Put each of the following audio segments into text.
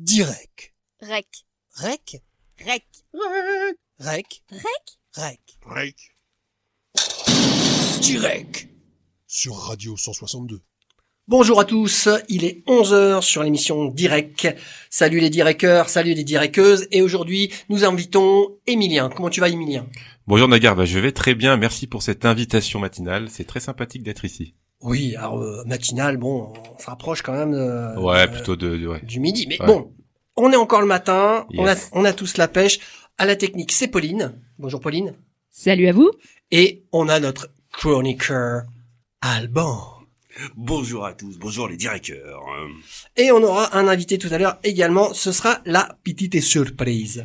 Direct. Rec. Rec. Rec? Rec. Rec. Rec? Rec. Direct. Sur Radio 162. Bonjour à tous, il est 11h sur l'émission Direct. Salut les directeurs, salut les directeuses. Et aujourd'hui, nous invitons Emilien. Comment tu vas Emilien Bonjour Nagar, bah, je vais très bien, merci pour cette invitation matinale, c'est très sympathique d'être ici. Oui, alors euh, matinal, bon, on se rapproche quand même de, Ouais, euh, plutôt de, de- ouais. du midi. Mais Ouais. bon, on est encore le matin, on, a, on a tous la pêche. À la technique, c'est Pauline. Bonjour Pauline. Salut à vous. Et on a notre chroniqueur Alban. Bonjour à tous, bonjour les directeurs. Euh, Et on aura un invité tout à l'heure également, ce sera la petite surprise.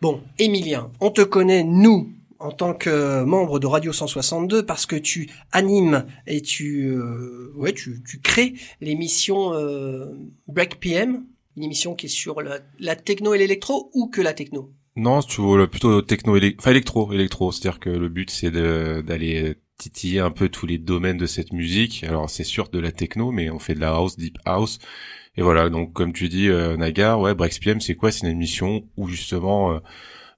Bon, Emilien, on te connaît, nous, en tant que membre de Radio 162, parce que tu animes et tu, euh, ouais, tu, tu crées l'émission euh, Break PM, une émission qui est sur la, la techno et l'électro, ou que la techno? Non, tu vois, plutôt techno, enfin électro, électro, c'est-à-dire que le but c'est d'aller titiller un peu tous les domaines de cette musique. Alors c'est sûr de la techno, mais on fait de la house, deep house. Et voilà, donc comme tu dis, euh, Nagar, ouais, Breaks PM, c'est quoi? C'est une émission où justement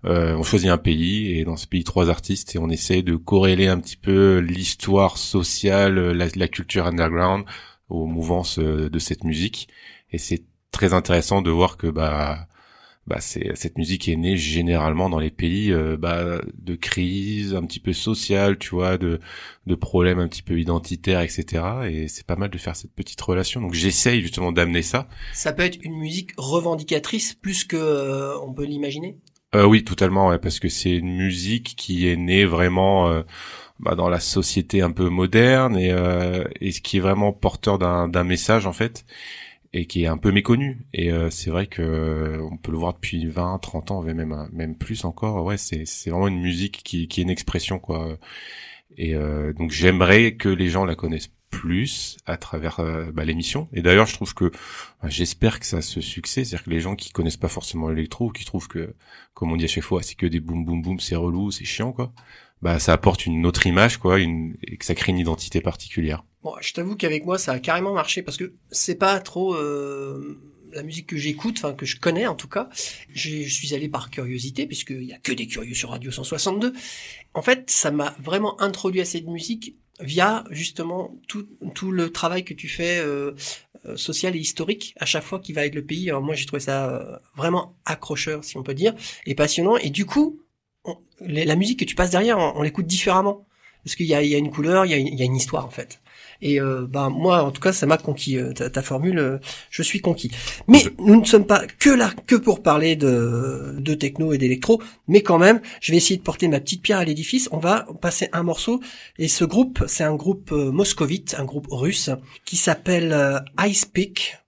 euh, euh, on choisit un pays et dans ce pays trois artistes et on essaie de corréler un petit peu l'histoire sociale, la, la culture underground aux mouvances euh, de cette musique. Et c'est très intéressant de voir que bah bah c'est cette musique est née généralement dans les pays euh, bah, de crise un petit peu sociale tu vois de de problèmes un petit peu identitaires etc et c'est pas mal de faire cette petite relation. Donc j'essaye justement d'amener ça. Ça peut être une musique revendicatrice plus que euh, on peut l'imaginer? Euh, oui, totalement, parce que c'est une musique qui est née vraiment euh, bah, dans la société un peu moderne et, euh, qui est vraiment porteur d'un message en fait et qui est un peu méconnu. Et euh, c'est vrai que on peut le voir depuis 20, 30 ans, même même plus encore. Ouais, c'est vraiment une musique qui qui est une expression quoi. Et donc j'aimerais que les gens la connaissent plus à travers euh, bah, l'émission. Et d'ailleurs, je trouve que bah, j'espère que ça a ce succès, c'est-à-dire que les gens qui connaissent pas forcément l'électro, qui trouvent que comme on dit à chaque fois, c'est que des boum boum boum, c'est relou, c'est chiant quoi. Bah ça apporte une autre image quoi, une, et que ça crée une identité particulière. Bon, je t'avoue qu'avec moi, ça a carrément marché parce que c'est pas trop euh, la musique que j'écoute, enfin que je connais en tout cas. Je suis allé par curiosité puisqu'il y a que des curieux sur Radio 162. En fait, ça m'a vraiment introduit à cette musique via justement tout, tout le travail que tu fais euh, euh, social et historique à chaque fois qu'il va avec le pays. Alors moi, j'ai trouvé ça euh, vraiment accrocheur, si on peut dire, et passionnant. Et du coup, on- la musique que tu passes derrière, on, on l'écoute différemment parce qu'il y a, y a une couleur, il y a, il y a une histoire en fait. Et euh, ben moi, en tout cas, ça m'a conquis. euh, ta, ta formule, euh, je suis conquis. Mais Je- nous ne sommes pas que là que pour parler de, de techno et d'électro, mais quand même, je vais essayer de porter ma petite pierre à l'édifice. On va passer un morceau. Et ce groupe, c'est un groupe euh, moscovite, un groupe russe, qui s'appelle euh, Ice Peak.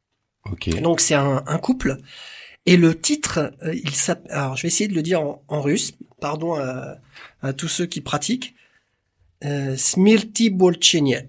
Ok. Donc c'est un, un couple. Et le titre, euh, il s'appelle. Alors je vais essayer de le dire en, en russe. Pardon à, à tous ceux qui pratiquent. Euh, Smirti Bolchenyet.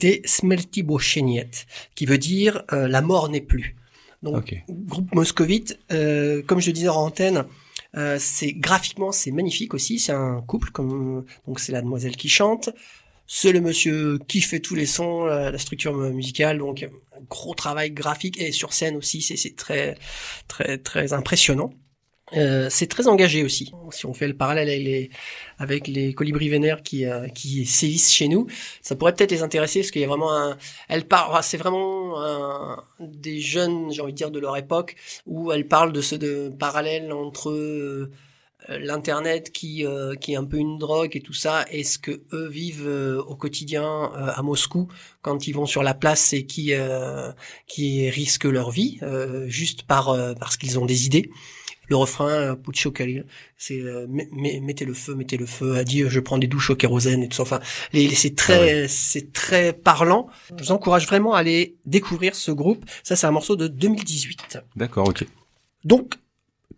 C'était Smelty qui veut dire euh, la mort n'est plus. Donc, groupe moscovite, euh, comme je disais en antenne, euh, c'est graphiquement c'est magnifique aussi. C'est un couple, comme donc c'est la demoiselle qui chante, c'est le monsieur qui fait tous les sons, la, la structure musicale, donc un gros travail graphique et sur scène aussi, c'est c'est très très très impressionnant. Euh, c'est très engagé aussi. Si on fait le parallèle avec les, avec les colibris vénères qui, euh, qui sévissent chez nous, ça pourrait peut-être les intéresser parce qu'il y a vraiment un, elle parle, c'est vraiment un, des jeunes, j'ai envie de dire, de leur époque où elle parle de ce de parallèle entre euh, l'internet qui euh, qui est un peu une drogue et tout ça et ce que eux vivent euh, au quotidien euh, à Moscou quand ils vont sur la place et qui qui risquent leur vie juste par parce qu'ils ont des idées le refrain euh, Puccio Khalil, c'est euh, met- met- mettez le feu, mettez le feu, a dit euh, je prends des douches au kérosène et tout ça. Enfin, c'est très, c'est très parlant. Je vous encourage vraiment à aller découvrir ce groupe. Ça, c'est un morceau de 2018. D'accord, ok. Donc,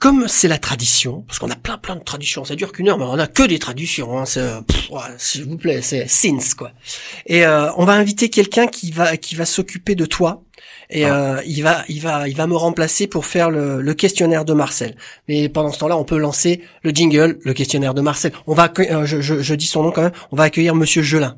comme c'est la tradition, parce qu'on a plein plein de traditions, ça dure qu'une heure, mais on a que des traditions. Hein, c'est, euh, s'il vous plaît, c'est sins quoi. Et euh, on va inviter quelqu'un qui va qui va s'occuper de toi. Et euh, il va il va il va me remplacer pour faire le, le questionnaire de Marcel. Mais pendant ce temps-là, on peut lancer le jingle, le questionnaire de Marcel. On va euh, je, je, je dis son nom quand même. On va accueillir Monsieur Gelin.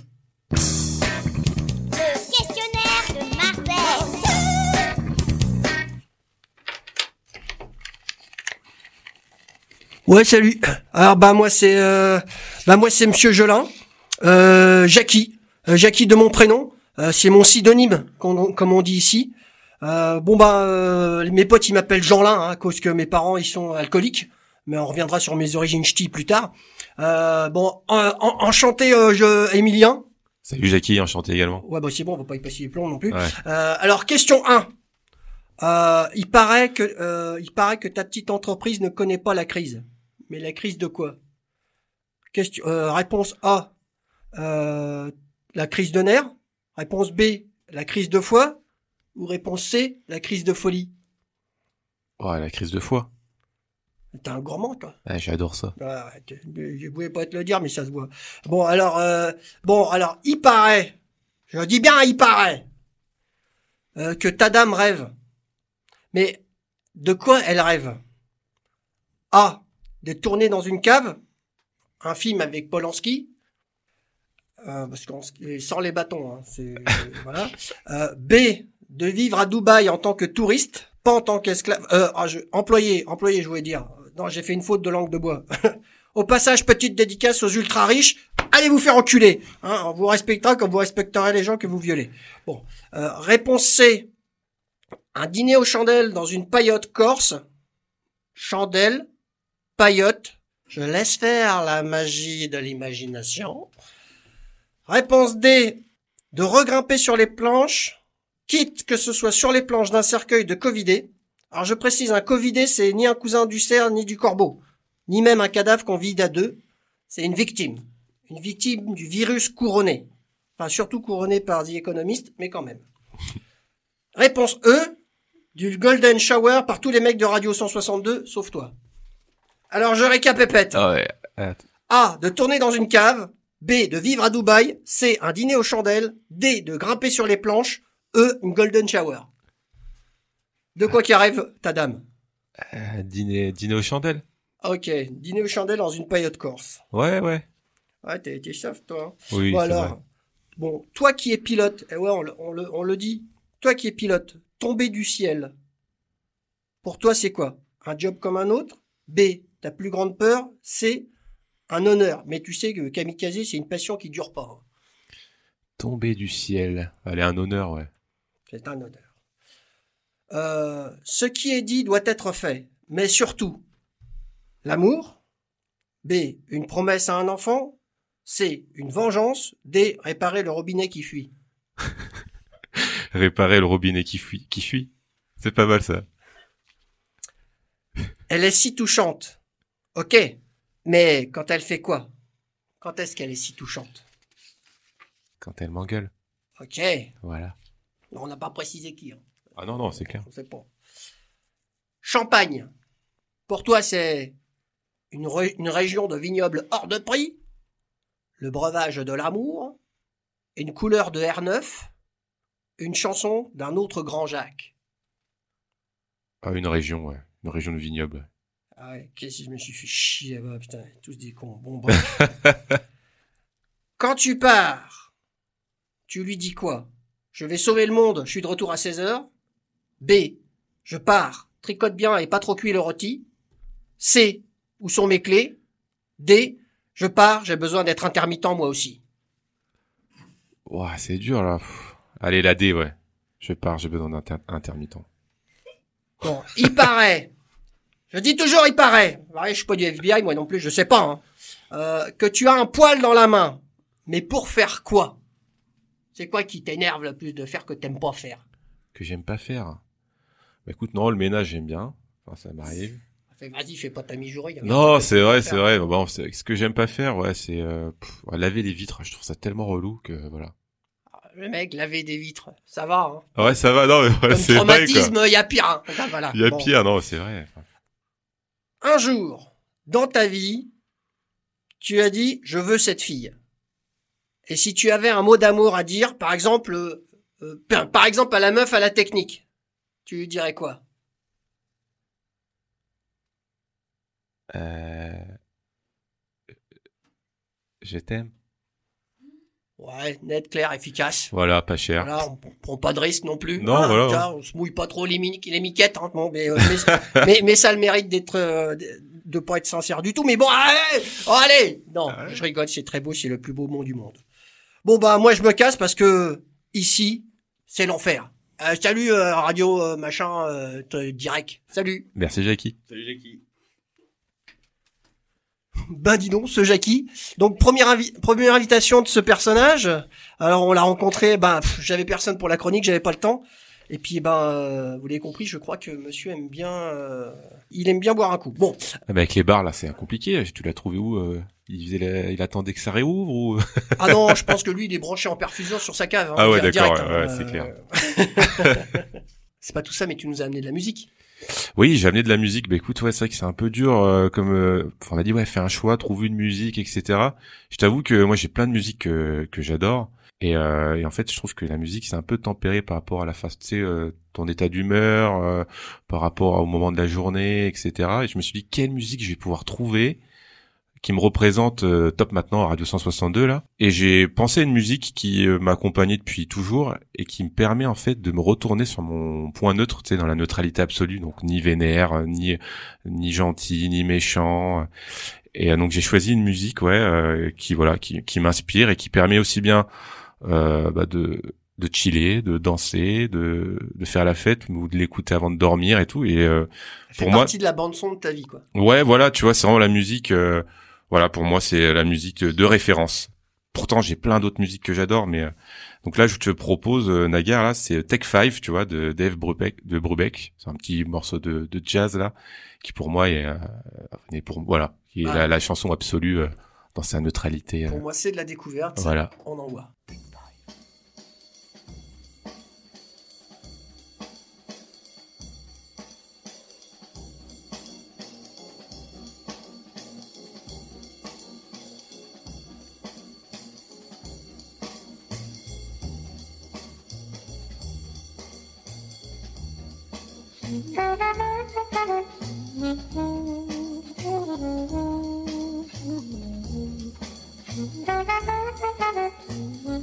Ouais, salut. Alors bah moi c'est euh, bah moi c'est Monsieur Gelin, euh, Jackie, Euh, Jackie de mon prénom, Euh, c'est mon pseudonyme comme on dit ici. Euh, bon bah euh, mes potes ils m'appellent Jeanlin hein, à cause que mes parents ils sont alcooliques, mais on reviendra sur mes origines ch'ti plus tard. Euh, bon en- en- enchanté euh, je Emilien. Salut Jackie, enchanté également. Ouais bah c'est bon, on va pas y passer les plombs non plus. Ouais. Euh, alors question 1. Euh, il paraît que euh, il paraît que ta petite entreprise ne connaît pas la crise. Mais la crise de quoi? Question euh, réponse A. Euh, la crise de nerfs. Réponse B. La crise de foie. Ou réponse C. La crise de folie. Oh, la crise de foi. T'es un gourmand toi. Ah, J'adore ça. Ah, je voulais pas te le dire, mais ça se voit. Bon, alors, euh, bon, alors, il paraît, je dis bien, il paraît, euh, que ta dame rêve. Mais de quoi elle rêve? A. De tourner dans une cave, un film avec Polanski, euh, parce qu'on sans les bâtons, hein, c'est voilà. Euh, B. De vivre à Dubaï en tant que touriste, pas en tant qu'esclave. Euh, ah, je- employé, employé, je voulais dire. Non, j'ai fait une faute de langue de bois. Au passage, petite dédicace aux ultra riches. Allez vous faire enculer. Hein, on vous respectera comme vous respecterez les gens que vous violez. Bon, euh, réponse C. Un dîner aux chandelles dans une paillote corse. Chandelle, paillote. Je laisse faire la magie de l'imagination. Réponse D. De regrimper sur les planches, quitte que ce soit sur les planches d'un cercueil de Covidé. Alors je précise, un Covidé, c'est ni un cousin du cerf ni du corbeau, ni même un cadavre qu'on vide à deux. C'est une victime. Une victime du virus couronné. Enfin, surtout couronné par The Economist, mais quand même. Réponse E. Du Golden Shower par tous les mecs de Radio 162, sauf toi. Alors je récapépète. Ah ouais. A. De tourner dans une cave. B. De vivre à Dubaï. C. Un dîner aux chandelles. D. De grimper sur les planches. E. Une golden shower. De quoi qu'il rêve ta dame euh, dîner, dîner aux chandelles. Ok. Dîner aux chandelles dans une paillote corse. Ouais, ouais. Ouais, t'es t'es soft, toi. hein. Oui, bon alors, vrai. bon, toi qui es pilote, et ouais, on, le- on le, on le dit, toi qui es pilote, tomber du ciel, pour toi c'est quoi? Un job comme un autre? B. Ta plus grande peur C. Un honneur. Mais tu sais que kamikaze, c'est une passion qui dure pas. hein. Tomber du ciel. Allez, un honneur, ouais. C'est un honneur. Euh, ce qui est dit doit être fait, mais surtout, l'amour. B. Une promesse à un enfant. C. Une vengeance. D. Réparer le robinet qui fuit. Réparer le robinet qui fuit. Qui fuit. C'est pas mal ça. Elle est si touchante. Ok. Mais quand elle fait quoi? Quand est-ce qu'elle est si touchante? Quand elle m'engueule. Ok. Voilà. On n'a pas précisé qui. hein. Ah non, non, c'est clair. On sait pas. Champagne. Pour toi, c'est une, ré- une région de vignobles hors de prix. Le breuvage de l'amour. une couleur de R9, une chanson d'un autre grand Jacques. Ah, une région, ouais. Une région de vignoble. Ah ouais, qu'est-ce que je me suis fait chier là-bas, putain, tous des cons. Bon, bref. Quand tu pars, tu lui dis quoi? Je vais sauver le monde, je suis de retour à 16 heures. B. Je pars, tricote bien et pas trop cuit le rôti. C. Où sont mes clés? D. Je pars, j'ai besoin d'être intermittent moi aussi. Ouah, c'est dur, là. Pff. Allez, la D, ouais. Je pars, j'ai besoin d'intermittent. Bon, il paraît. Je dis toujours il paraît. Ouais, je suis pas du FBI, moi non plus, je sais pas. hein. Euh, que tu as un poil dans la main. Mais pour faire quoi? C'est quoi qui t'énerve le plus de faire que t'aimes pas faire? Que j'aime pas faire. Bah écoute, non, le ménage, j'aime bien. Enfin, ça m'arrive. Vas-y, fais pas ta rien Non, c'est vrai, c'est vrai. Bon, ce que j'aime pas faire, ouais, c'est euh, laver les vitres. Je trouve ça tellement relou que voilà. Le mec, laver des vitres, ça va. Hein. Ah Ouais, ça va, non, mais Comme c'est vrai, traumatisme, il y a pire. Hein. Voilà. Il y a Bon. pire, non, c'est vrai. Un jour, dans ta vie, tu as dit je veux cette fille. Et si tu avais un mot d'amour à dire, par exemple, euh, euh, par exemple à la meuf à la technique, tu lui dirais quoi? Euh... Je t'aime. Ouais, net, clair, efficace. Voilà, pas cher. Voilà, on prend pas de risque non plus. Non, voilà. on se mouille pas trop les, mini- les miquettes, hein, bon, mais, euh, mais, mais, mais ça a le mérite d'être, euh, de- pas être sincère du tout. Mais bon, allez, oh, allez. Non, Ah ouais. je rigole, c'est très beau, c'est le plus beau mot du monde. Bon bah moi je me casse parce que ici c'est l'enfer. Euh, salut euh, radio euh, machin euh, direct. Salut. Merci, Jackie. Salut Jackie. Ben dis donc, ce Jackie. Donc première invi- première invitation de ce personnage. Alors on l'a rencontré. Ben j'avais personne pour la chronique, j'avais pas le temps. Et puis ben euh, vous l'avez compris, je crois que Monsieur aime bien. euh, il aime bien boire un coup. Bon, Ah, bah, avec les bars, là, c'est compliqué. Tu l'as trouvé où euh, il, faisait la- il attendait que ça réouvre ou ah non, je pense que lui il est branché en perfusion sur sa cave. hein, Ah ouais, d'accord, hein, ouais, ouais, c'est clair. c'est pas tout ça, mais tu nous as amené de la musique. Oui, j'ai amené de la musique. Bah écoute, ouais, c'est vrai que c'est un peu dur. euh, comme, euh, on m'a dit ouais, fais un choix, trouve une musique, etc. Je t'avoue que moi j'ai plein de musiques que, que j'adore. Et, euh, et en fait, je trouve que la musique c'est un peu tempéré par rapport à la face, tu sais, euh, ton état d'humeur, euh, par rapport au moment de la journée, etc. Et je me suis dit quelle musique je vais pouvoir trouver qui me représente euh, top maintenant à Radio 162 là. Et j'ai pensé à une musique qui euh, m'a accompagné depuis toujours et qui me permet en fait de me retourner sur mon point neutre, tu sais, dans la neutralité absolue, donc ni vénère, euh, ni ni gentil, ni méchant. Et euh, donc j'ai choisi une musique, ouais, euh, qui voilà, qui, qui m'inspire et qui permet aussi bien euh, bah, de de chiller, de danser, de de faire la fête ou de l'écouter avant de dormir et tout. Et euh, Pour moi- partie de la bande son de ta vie, quoi. Ouais, voilà, tu vois, c'est vraiment la musique. euh, voilà, pour moi, c'est la musique de référence. Pourtant, j'ai plein d'autres musiques que j'adore, mais euh, donc là, je te propose euh, Nagar là, c'est Tech Five, tu vois, de Dave Brubeck. De Brubeck, c'est un petit morceau de, de jazz là, qui pour moi est, euh, est pour voilà, qui est Ah. la, la chanson absolue euh, dans sa neutralité. euh, Pour moi, c'est de la découverte. voilà. On envoie. Thank you.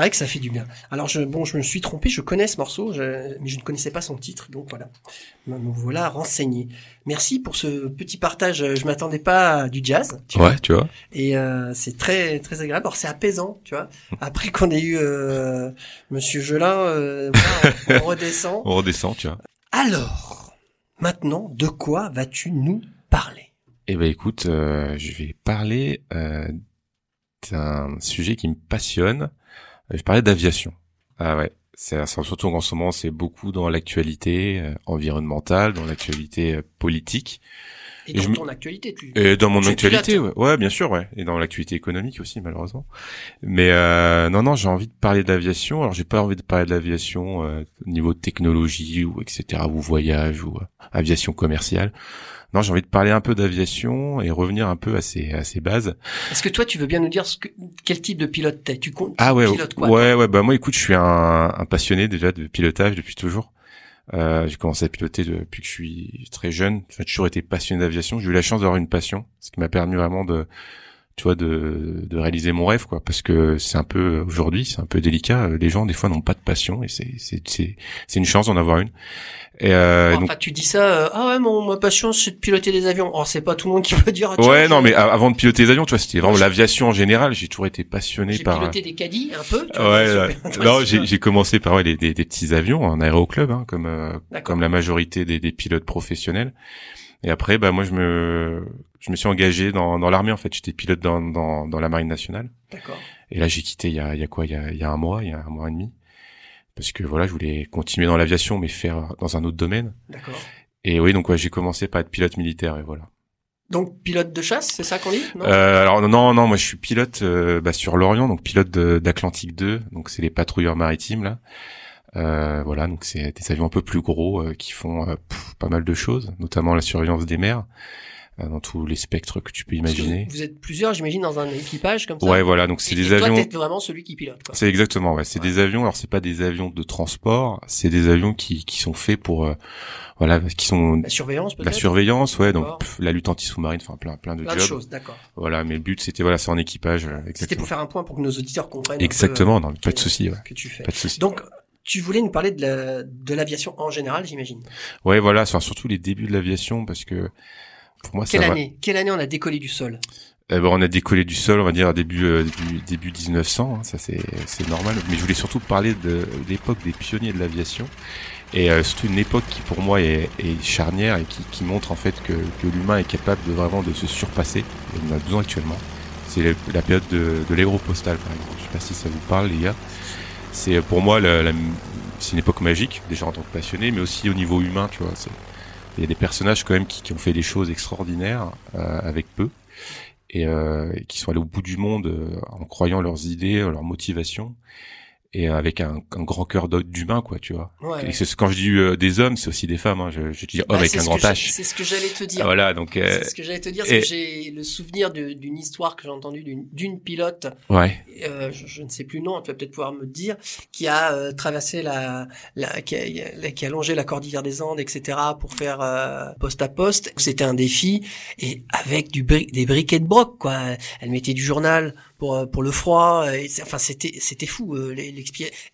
C'est vrai que ça fait du bien. Alors je, bon, je me suis trompé, je connais ce morceau, je- mais je ne connaissais pas son titre, donc voilà. Me voilà renseigné. Merci pour ce petit partage. Je m'attendais pas à du jazz, tu vois, Ouais, tu vois. et euh, c'est très très agréable. Alors c'est apaisant, tu vois. Après qu'on ait eu euh, Monsieur Gelin, euh, voilà, on redescend. On redescend, tu vois. Alors, maintenant, de quoi vas-tu nous parler? Eh ben écoute, euh, je vais parler euh, d'un sujet qui me passionne. Euh, Je parler d'aviation. Ah ouais, c'est surtout en ce moment, c'est beaucoup dans l'actualité euh, environnementale, dans l'actualité euh, politique Et Et dans je ton actualité, tu. et dans mon Tu actualité, ouais. ouais, bien sûr, ouais, et dans l'actualité économique aussi, malheureusement. Mais euh, non, non, j'ai envie de parler d'aviation. Alors, j'ai pas envie de parler de l'aviation euh, au niveau technologie ou etc. ou voyage ou euh, aviation commerciale. Non, j'ai envie de parler un peu d'aviation et revenir un peu à ses à ses bases. Est-ce que toi, tu veux bien nous dire ce que, quel type de pilote t'es? Tu comptes Ah ouais, pilotes quoi ouais, ouais. Bah moi, écoute, je suis un, un passionné déjà de pilotage depuis toujours. Euh, j'ai commencé à piloter depuis que je suis très jeune. J'ai toujours été passionné d'aviation. J'ai eu la chance d'avoir une passion, ce qui m'a permis vraiment de, tu vois, de, de réaliser mon rêve, quoi. Parce que c'est un peu aujourd'hui, c'est un peu délicat. Les gens des fois n'ont pas de passion et c'est c'est c'est c'est une chance d'en avoir une. Et euh, Enfin, donc tu dis ça, euh, ah ouais, mon, ma passion, c'est de piloter des avions. Oh, c'est pas tout le monde qui peut dire. ah, ouais, j'ai- non, mais avant de piloter les avions, tu vois, c'était vraiment j'ai- l'aviation en général. J'ai toujours été passionné J'ai par. piloté des caddies un peu. tu vois, Ouais, super ouais. intéressant. non, j'ai j'ai commencé par ouais, les, des, des petits avions en aéroclub, hein, comme euh, comme la majorité des, des pilotes professionnels. Et après, bah moi, je me je me suis engagé dans, dans l'armée en fait. J'étais pilote dans, dans dans la marine nationale. D'accord. Et là, j'ai quitté il y a il y a quoi? Il y a il y a un mois, il y a un mois et demi, parce que voilà, je voulais continuer dans l'aviation, mais faire dans un autre domaine. D'accord. Et oui, donc ouais, j'ai commencé par être pilote militaire et voilà. Donc pilote de chasse, c'est ça qu'on dit? Non? Euh, alors non, non, moi je suis pilote euh, bah, sur l'Orient, donc pilote d'Atlantique 2, donc c'est les patrouilleurs maritimes là. Euh, voilà, donc c'est des avions un peu plus gros euh, qui font euh, pff, pas mal de choses, notamment la surveillance des mers euh, dans tous les spectres que tu peux imaginer. Vous êtes plusieurs, j'imagine, dans un équipage comme ça. Ouais, voilà, donc c'est des et toi, avions. t'es vraiment celui qui pilote. C'est exactement, ouais. C'est Ouais. des avions. Alors c'est pas des avions de transport, c'est des avions qui qui sont faits pour, euh, voilà, qui sont La surveillance peut-être. la surveillance, ouais, donc pff, la lutte anti-sous-marine, enfin plein plein de Plein de jobs. choses, d'accord. Voilà, mais le but c'était voilà, c'est en équipage. euh, C'était pour faire un point pour que nos auditeurs comprennent. peu, Exactement, euh, non, pas de souci, ouais. Que tu fais. Pas de souci. Donc, tu voulais nous parler de la- de l'aviation en général, j'imagine. Ouais, voilà, enfin, surtout les débuts de l'aviation, parce que pour moi, Quelle ça va. année? Quelle année on a décollé du sol? Eh ben, on a décollé du sol, on va dire à début euh, début, début 1900, hein, ça c'est c'est normal. Mais je voulais surtout parler de l'époque des pionniers de l'aviation et euh, surtout une époque qui pour moi est, est charnière et qui, qui montre en fait que, que l'humain est capable de vraiment de se surpasser. Et on en a besoin actuellement. C'est la, la période de, de l'aéropostale par exemple. Je sais pas si ça vous parle les gars. C'est euh, pour moi c'est une époque magique déjà en tant que passionné, mais aussi au niveau humain, tu vois. Il y a des personnages quand même qui, ont fait des choses extraordinaires euh, avec peu et, euh, et qui sont allés au bout du monde en croyant leurs idées, leurs motivations. Et avec un, un grand cœur d'humain quoi tu vois Ouais, et ouais. c'est- quand je dis euh, des hommes c'est aussi des femmes hein. je, je dis homme Bah, avec un grand H C'est ce que j'allais te dire. voilà donc euh, C'est ce que j'allais te dire, c'est que j'ai le souvenir d'une histoire que j'ai entendue d'une- pilote, ouais euh, je, je ne sais plus le nom, tu vas peut-être pouvoir me le dire, qui a traversé la, la qui, a, qui a longé la cordillère des Andes, etc. pour faire poste à poste. C'était un défi et avec du bri- des briquets de broc, quoi. Elle mettait du journal pour euh, pour le froid. Et c'est- enfin, c'était c'était fou euh,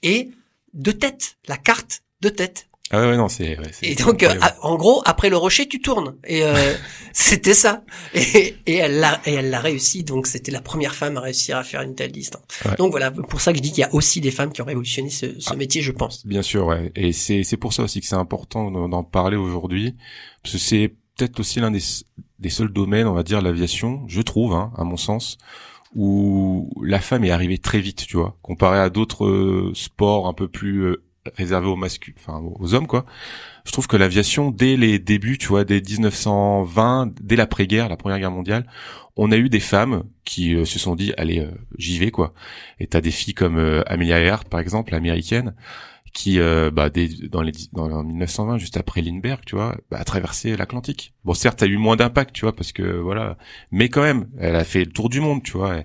et de tête, la carte de tête. ah ouais, ouais, non c'est ouais, Et donc, euh, en gros, après le rocher, tu tournes. Et euh, c'était ça. Et, et elle l'a, et elle l'a réussi. Donc, c'était la première femme à réussir à faire une telle distance. Ouais. Donc voilà, pour ça que je dis qu'il y a aussi des femmes qui ont révolutionné ce, ce Ah. métier, je pense. Bien sûr, ouais. Et c'est c'est pour ça aussi que c'est important d'en d'en parler aujourd'hui, parce que c'est peut-être aussi l'un des des seuls domaines, on va dire, l'aviation, je trouve, hein, à mon sens, où la femme est arrivée très vite, tu vois, comparé à d'autres euh, sports un peu plus euh, réservés aux masculins, enfin aux hommes, quoi. Je trouve que l'aviation, dès les débuts, tu vois, dès 1920, dès l'après-guerre, la Première Guerre mondiale, on a eu des femmes qui euh, se sont dit, allez, j'y vais, quoi. Et t'as des filles comme Amelia Earhart, par exemple, américaine, qui, euh, bah, dès, dans les dans en 1920, juste après Lindbergh, tu vois, bah, a traversé l'Atlantique. Bon, certes, ça a eu moins d'impact, tu vois, parce que voilà, mais quand même, elle a fait le tour du monde, tu vois.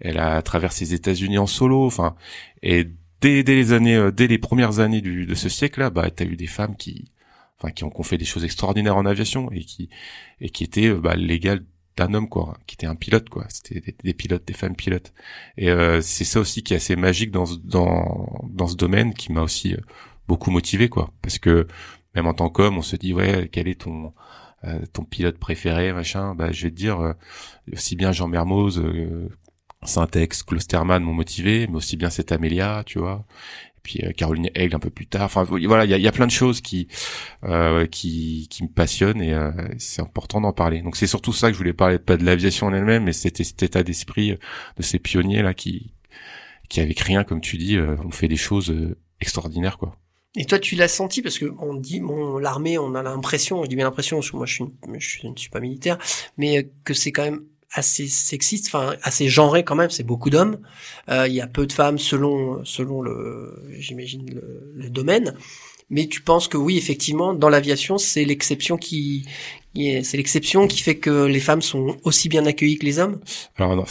Elle, a traversé les États-Unis en solo, enfin, et dès, dès les années, euh, dès les premières années du, de ce siècle-là, bah, t'as eu des femmes qui, enfin, qui ont, qui ont fait des choses extraordinaires en aviation et qui, et qui étaient, euh, bah, l'égale d'un homme, quoi, qui était un pilote, quoi. C'était des, pilotes, des femmes pilotes. Et euh, c'est ça aussi qui est assez magique dans ce, dans dans ce domaine, qui m'a aussi euh, beaucoup motivé, quoi. Parce que même en tant qu'homme, on se dit ouais, quel est ton euh, ton pilote préféré, machin. Bah, je vais te dire euh, aussi bien Jean Mermoz, euh, Syntex, Klosterman m'ont motivé, mais aussi bien cette Amélia, tu vois. Et puis euh, Caroline Aigle un peu plus tard. Enfin voilà, il y a, plein de choses qui euh, qui me passionnent et euh, c'est important d'en parler. Donc c'est surtout ça que je voulais parler, pas de l'aviation en elle-même, mais c'était cet état d'esprit de ces pionniers là qui qui avec rien, comme tu dis, ont fait des choses extraordinaires quoi. Et toi, tu l'as senti? Parce que on dit, bon, l'armée, on a l'impression, je dis bien l'impression, parce que moi, je suis, je, ne suis pas militaire, mais que c'est quand même assez sexiste, enfin assez genré quand même. C'est beaucoup d'hommes. Euh, Il y a peu de femmes selon selon le, j'imagine le, le domaine. Mais tu penses que oui, effectivement, dans l'aviation, c'est l'exception qui, qui est- c'est l'exception qui fait que les femmes sont aussi bien accueillies que les hommes? Alors non,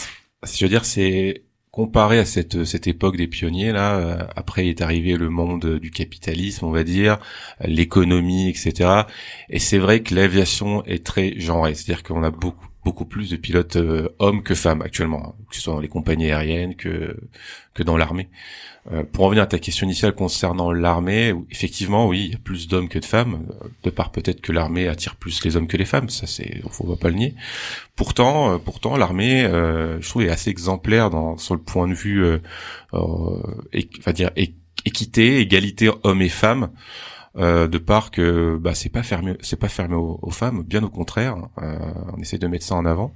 je veux dire c'est comparé à cette cette époque des pionniers là, euh, après est arrivé le monde du capitalisme, on va dire, l'économie, etc. Et c'est vrai que l'aviation est très genrée, c'est-à-dire qu'on a beaucoup beaucoup plus de pilotes euh, hommes que femmes actuellement, hein, que ce soit dans les compagnies aériennes que que dans l'armée. Euh, pour en venir à ta question initiale concernant l'armée, effectivement, oui, il y a plus d'hommes que de femmes, euh, de part peut-être que l'armée attire plus les hommes que les femmes, ça c'est, faut va pas le nier. Pourtant, euh, pourtant, l'armée, euh, je trouve, est assez exemplaire dans sur le point de vue, euh, é- enfin dire équité, égalité hommes et femmes. Euh, de part que bah c'est pas fermé c'est pas fermé aux, aux femmes bien au contraire euh, on essaie de mettre ça en avant.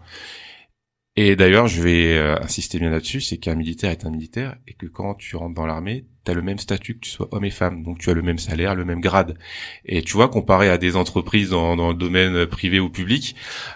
Et d'ailleurs, je vais euh, insister bien là-dessus, c'est qu'un militaire est un militaire et que quand tu rentres dans l'armée, tu as le même statut que tu sois homme et femme, donc tu as le même salaire, le même grade. Et tu vois, comparé à des entreprises dans, dans le domaine privé ou public,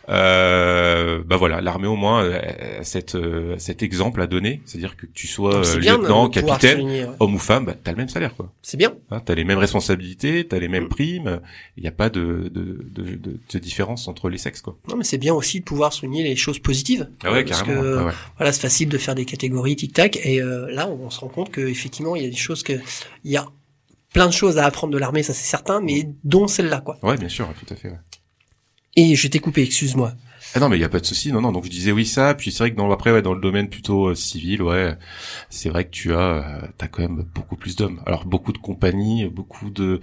euh, bah voilà, l'armée au moins euh, a cette, euh, cet exemple à donner, c'est-à-dire que tu sois c'est euh, de- lieutenant, capitaine, souligner, ouais. homme ou femme, bah, t'as le même salaire, quoi. C'est bien. Hein, t'as les mêmes responsabilités, t'as les mêmes Mm. primes, il n'y a pas de, de, de, de, de différence entre les sexes, quoi. Non, mais c'est bien aussi de pouvoir souligner les choses positives. Ah ouais, Parce carrément. que, ouais. voilà, c'est facile de faire des catégories tic-tac. Et euh, là, on, se rend compte que effectivement, il y a des choses que, il y a plein de choses à apprendre de l'armée, ça c'est certain, mais dont celle-là, quoi. Ouais, bien sûr, tout à fait. ouais. Et je t'ai coupé, excuse-moi. Ah non, mais il y a pas de souci. Non, non. Donc je disais oui ça. Puis c'est vrai que dans après, ouais, dans le domaine plutôt euh, civil, ouais, c'est vrai que tu as, euh, t'as quand même beaucoup plus d'hommes. Alors beaucoup de compagnies, beaucoup de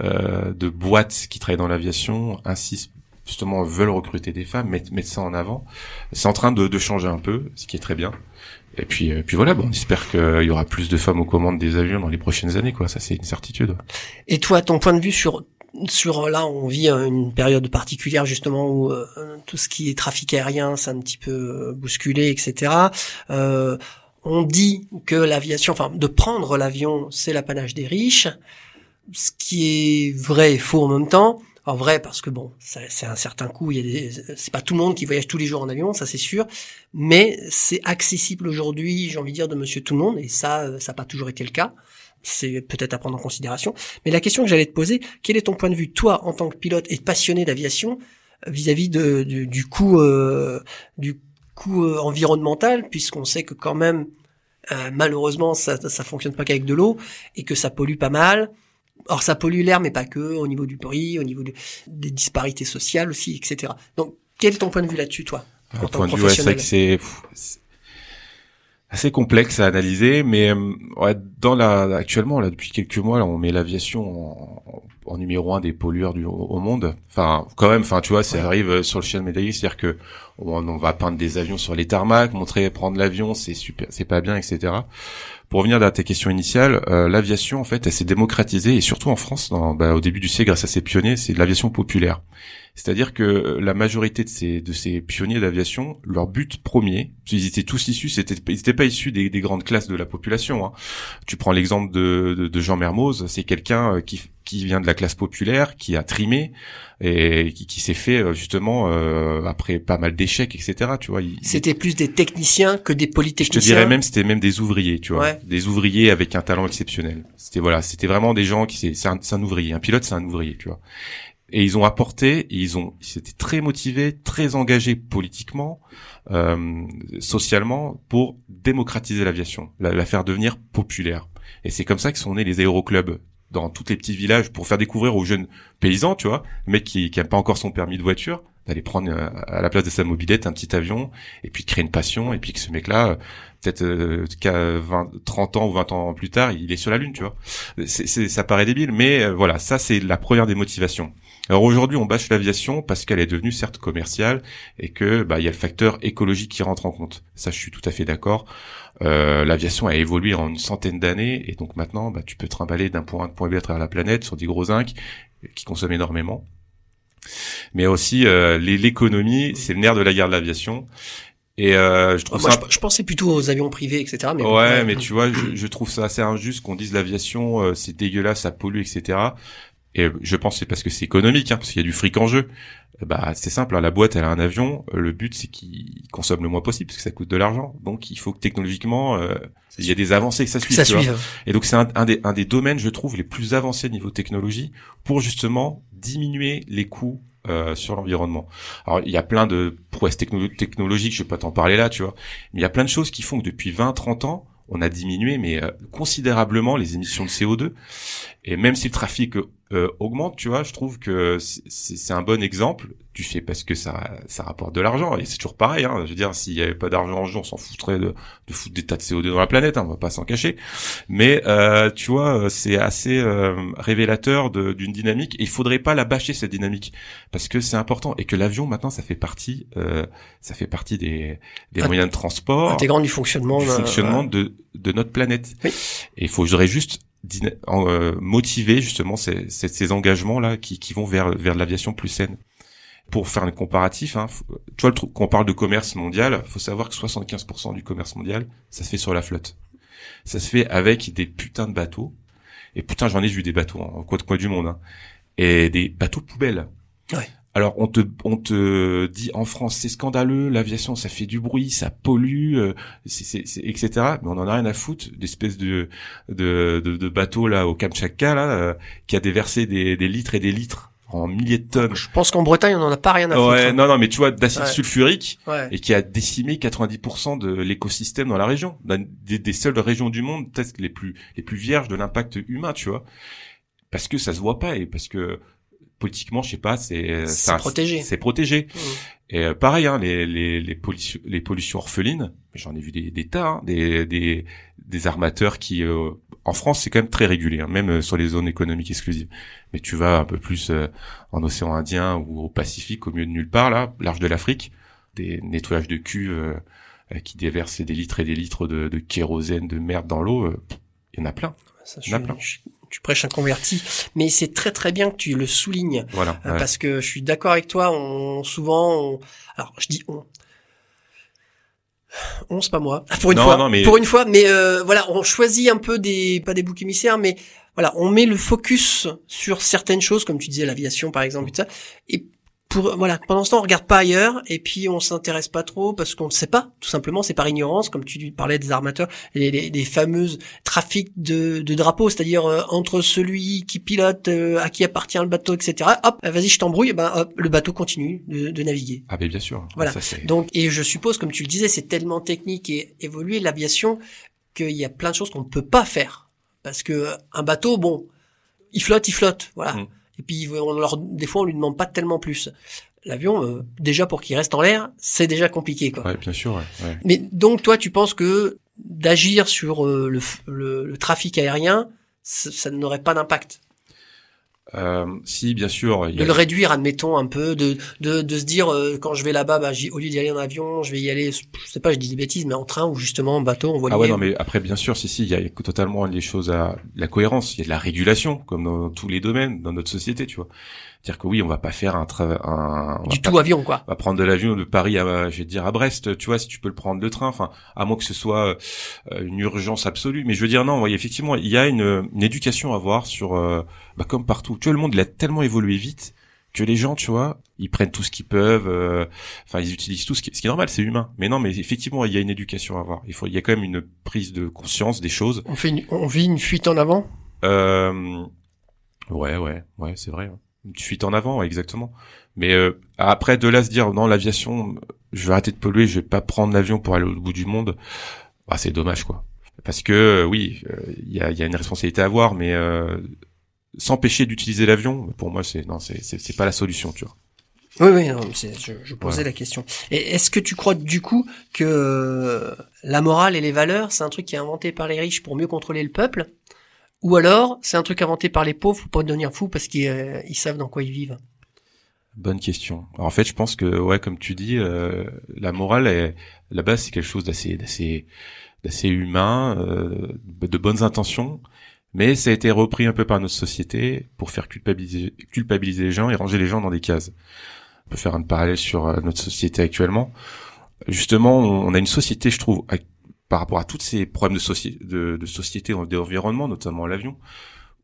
euh, de boîtes qui travaillent dans l'aviation insistent justement veulent recruter des femmes, mettre, mettre ça en avant. C'est en train de, de changer un peu, ce qui est très bien. Et puis, euh, puis voilà, bon, on espère qu'il y aura plus de femmes aux commandes des avions dans les prochaines années, quoi. Ça, c'est une certitude. Et toi, ton point de vue sur sur là, on vit euh, une période particulière justement où euh, tout ce qui est trafic aérien, c'est un petit peu bousculé, etc. Euh, on dit que l'aviation, enfin, de prendre l'avion, c'est l'apanage des riches, ce qui est vrai et faux en même temps. En vrai, parce que bon, c'est un certain coût. Il y a c'est pas tout le monde qui voyage tous les jours en avion, ça c'est sûr. Mais c'est accessible aujourd'hui, j'ai envie de dire, de Monsieur Tout le Monde, et ça, euh, ça n'a pas toujours été le cas. C'est peut-être à prendre en considération. Mais la question que j'allais te poser, quel est ton point de vue, toi, en tant que pilote et passionné d'aviation, vis-à-vis de, du, du coût, euh, du coût euh, environnemental, puisqu'on sait que quand même, euh, malheureusement, ça, ça fonctionne pas qu'avec de l'eau et que ça pollue pas mal. Or, ça pollue l'air, mais pas que, au niveau du bruit, au niveau des disparités sociales aussi, etc. Donc, quel est ton point de vue là-dessus, toi tant point de vue, ouais, c'est vrai que c'est assez complexe à analyser, mais euh, ouais, dans la actuellement là depuis quelques mois, là, on met l'aviation en, en numéro un des pollueurs du, au monde. Enfin, quand même, enfin, tu vois, ça arrive euh, sur le chien de médaillé, c'est-à-dire que on, on va peindre des avions sur les tarmacs, montrer prendre l'avion, c'est super, c'est pas bien, etc. Pour revenir à tes questions initiales, euh, l'aviation en fait, elle s'est démocratisée et surtout en France, dans, bah, au début du siècle, grâce à ces pionniers, c'est de l'aviation populaire. C'est-à-dire que la majorité de ces de ces pionniers d'aviation, leur but premier, ils étaient tous issus, c'était ils étaient pas issus des, des grandes classes de la population. Hein. Tu prends l'exemple de, de, de Jean Mermoz, c'est quelqu'un euh, qui qui vient de la classe populaire, qui a trimé et qui, qui s'est fait euh, justement euh, après pas mal d'échecs, etc. Tu vois, C'était plus des techniciens que des je polytechniciens. te dirais même c'était même des ouvriers, tu vois, Ouais. des ouvriers avec un talent exceptionnel. C'était voilà, c'était vraiment des gens qui c'est c'est un, c'est un ouvrier, un pilote c'est un ouvrier, tu vois. Et ils ont apporté, ils ont, ils étaient très motivés, très engagés politiquement, euh, socialement, pour démocratiser l'aviation, la, la faire devenir populaire. Et c'est comme ça que sont nés les aéroclubs dans tous les petits villages pour faire découvrir aux jeunes paysans, tu vois, mec qui qui pas encore son permis de voiture, d'aller prendre euh, à la place de sa mobilette un petit avion et puis créer une passion et puis que ce mec-là euh, peut-être euh, qu'à 20 30 ans ou 20 ans plus tard, il est sur la lune, tu vois. C'est- ça paraît débile, mais euh, voilà, ça c'est la première des motivations. Alors aujourd'hui, on bâche l'aviation parce qu'elle est devenue certes commerciale et que bah il y a le facteur écologique qui rentre en compte. Ça, je suis tout à fait d'accord. Euh, l'aviation a évolué en une centaine d'années et donc maintenant, bah tu peux trimballer d'un point A à un point B à travers la planète sur des gros zincs qui consomment énormément. Mais aussi euh, l'économie, c'est le nerf de la guerre de l'aviation. Et euh, je trouve Moi, ça je, je pensais plutôt aux avions privés, etc. Mais bon, ouais, mais tu vois, je, je trouve ça assez injuste qu'on dise l'aviation, euh, c'est dégueulasse, ça pollue, etc. Et je pense que c'est parce que c'est économique, hein, parce qu'il y a du fric en jeu. Bah, c'est simple, hein, la boîte, elle a un avion. euh, Le but, c'est qu'il consomme le moins possible, parce que ça coûte de l'argent. Donc, il faut que technologiquement, euh, il y a des avancées que ça suive. ça tu vois. Et donc, c'est un, un des, un des domaines, je trouve, les plus avancés niveau technologie pour justement diminuer les coûts euh, sur l'environnement. Alors, il y a plein de prouesses technolo- technologiques, je vais pas t'en parler là, tu vois. Mais il y a plein de choses qui font que depuis 20, 30 ans, on a diminué, mais euh, considérablement, les émissions de CO2. Et même si le trafic euh, augmente, tu vois, je trouve que c'est- un bon exemple. Tu fais parce que ça, ça rapporte de l'argent. Et c'est toujours pareil. Hein. Je veux dire, s'il y avait pas d'argent en jeu, on s'en foutrait de, de foutre des tas de CO2 dans la planète. Hein, on va pas s'en cacher. Mais euh, tu vois, euh, c'est assez euh, révélateur de- d'une dynamique. Et il faudrait pas la bâcher cette dynamique parce que c'est important et que l'avion maintenant, ça fait partie, euh, ça fait partie des, des Int- moyens de transport Intégrant du fonctionnement. du fonctionnement de, de notre planète. Oui. Et il faut, j'aurais juste motiver justement ces, ces, ces engagements là qui, qui vont vers vers de l'aviation plus saine. Pour faire un comparatif, hein, faut- tu vois, le truc, quand on parle de commerce mondial, faut savoir que 75% du commerce mondial, ça se fait sur la flotte. Ça se fait avec des putains de bateaux. Et putain, j'en ai vu des bateaux en quoi de quoi du monde. Hein. Et des bateaux poubelles. Ouais. Alors on te on te dit en France c'est scandaleux l'aviation ça fait du bruit ça pollue euh, etc mais on en a rien à foutre d'espèces de de, de de bateaux là au Kamchatka là euh, qui a déversé des, des litres et des litres en milliers de tonnes Je pense qu'en Bretagne, on en a pas rien à foutre. ouais hein. non non mais tu vois d'acide Ouais. sulfurique Ouais. et qui a décimé 90% de l'écosystème dans la région des, des seules régions du monde peut-être les plus les plus vierges de l'impact humain tu vois parce que ça se voit pas et parce que politiquement je sais pas c'est C'est ça- protégé. c'est protégé Mmh. et euh, pareil hein, les les les pollutions les pollutions orphelines j'en ai vu des des tas hein, des des des armateurs qui euh, en France c'est quand même très régulé hein, même euh, sur les zones économiques exclusives mais tu vas un peu plus euh, en océan Indien ou au Pacifique au milieu de nulle part là large de l'Afrique des nettoyages de cuves euh, euh, qui déversent des litres et des litres de, de kérosène de merde dans l'eau euh, il y en a plein Ça, Il y en a je- plein. je- tu prêches un converti, mais c'est très très bien que tu le soulignes voilà Euh, ouais. parce que je suis d'accord avec toi. On souvent, on- alors je dis on. On, c'est pas moi. Pour une Non, fois. non, mais- Pour une fois, mais euh, voilà, on choisit un peu des, pas des boucs émissaires, mais voilà, on met le focus sur certaines choses, comme tu disais l'aviation par exemple, et tout ça, et pour voilà, pendant ce temps on regarde pas ailleurs et puis on s'intéresse pas trop parce qu'on ne sait pas, tout simplement, c'est par ignorance, comme tu parlais des armateurs, les, les, les fameuses trafics de, de drapeaux, c'est-à-dire euh, entre celui qui pilote, euh, à qui appartient le bateau, etc. Hop, vas-y, je t'embrouille, ben hop, le bateau continue de, de naviguer. Ah, mais bien sûr. Voilà. Ça, Donc, et je suppose, comme tu le disais, c'est tellement technique et évolué l'aviation qu'il y a plein de choses qu'on ne peut pas faire. Parce que un bateau, bon, il flotte, il flotte, voilà. Mm. Et puis on leur, des fois, on lui demande pas tellement plus. L'avion, euh, déjà pour qu'il reste en l'air, c'est déjà compliqué, quoi. Ouais, bien sûr, ouais. ouais. Mais donc, toi, tu penses que d'agir sur euh, le, le, le trafic aérien, ça n'aurait pas d'impact? Euh, si, bien sûr. il De a- le réduire, admettons, un peu, de, de, de se dire, euh, quand je vais là-bas, bah, au lieu d'y aller en avion, je vais y aller, je sais pas, je dis des bêtises, mais en train ou justement en bateau, en voilier. Ah ouais, non, mais après, bien sûr, si, si, il y a totalement les choses à la cohérence. Il y a de la régulation, comme dans tous les domaines, dans notre société, tu vois. C'est-à-dire que oui, on va pas faire un un, du pas- tout avion, quoi. on va prendre de l'avion de Paris à, je vais te dire, à Brest, tu vois, si tu peux le prendre le train, enfin, à moins que ce soit euh, une urgence absolue. Mais je veux dire, non, oui, effectivement, il y a une, une éducation à avoir sur, euh, bah, comme partout. Tu vois, le monde, il a tellement évolué vite que les gens, tu vois, ils prennent tout ce qu'ils peuvent, euh, enfin, ils utilisent tout ce qui, ce qui est normal, c'est humain. Mais non, mais effectivement, il y a une éducation à avoir. Il faut, il y a quand même une prise de conscience des choses. On fait une, on vit une fuite en avant? Euh, ouais, ouais, ouais, c'est vrai. hein. Une fuite en avant, exactement. Mais euh, après, de là se dire non, l'aviation, je vais arrêter de polluer, je vais pas prendre l'avion pour aller au bout du monde. Bah, c'est dommage, quoi. Parce que euh, oui, euh, il y, a, il y a une responsabilité à avoir, mais euh, s'empêcher d'utiliser l'avion, pour moi, c'est non, c'est c'est c'est pas la solution, tu vois. Oui, oui, non, c'est- je, je posais la question. Et est-ce que tu crois du coup que la morale et les valeurs, c'est un truc qui est inventé par les riches pour mieux contrôler le peuple? Ou alors, c'est un truc inventé par les pauvres pour devenir fous parce qu'ils euh, savent dans quoi ils vivent Bonne question. Alors, en fait, je pense que ouais, comme tu dis, euh, la morale, est, la base, c'est quelque chose d'assez, d'assez, d'assez humain, euh, de bonnes intentions, mais ça a été repris un peu par notre société pour faire culpabiliser, culpabiliser les gens et ranger les gens dans des cases. On peut faire un parallèle sur euh, notre société actuellement. Justement, on a une société, je trouve, par rapport à tous ces problèmes de, soci- de, de société, d'environnement, notamment l'avion,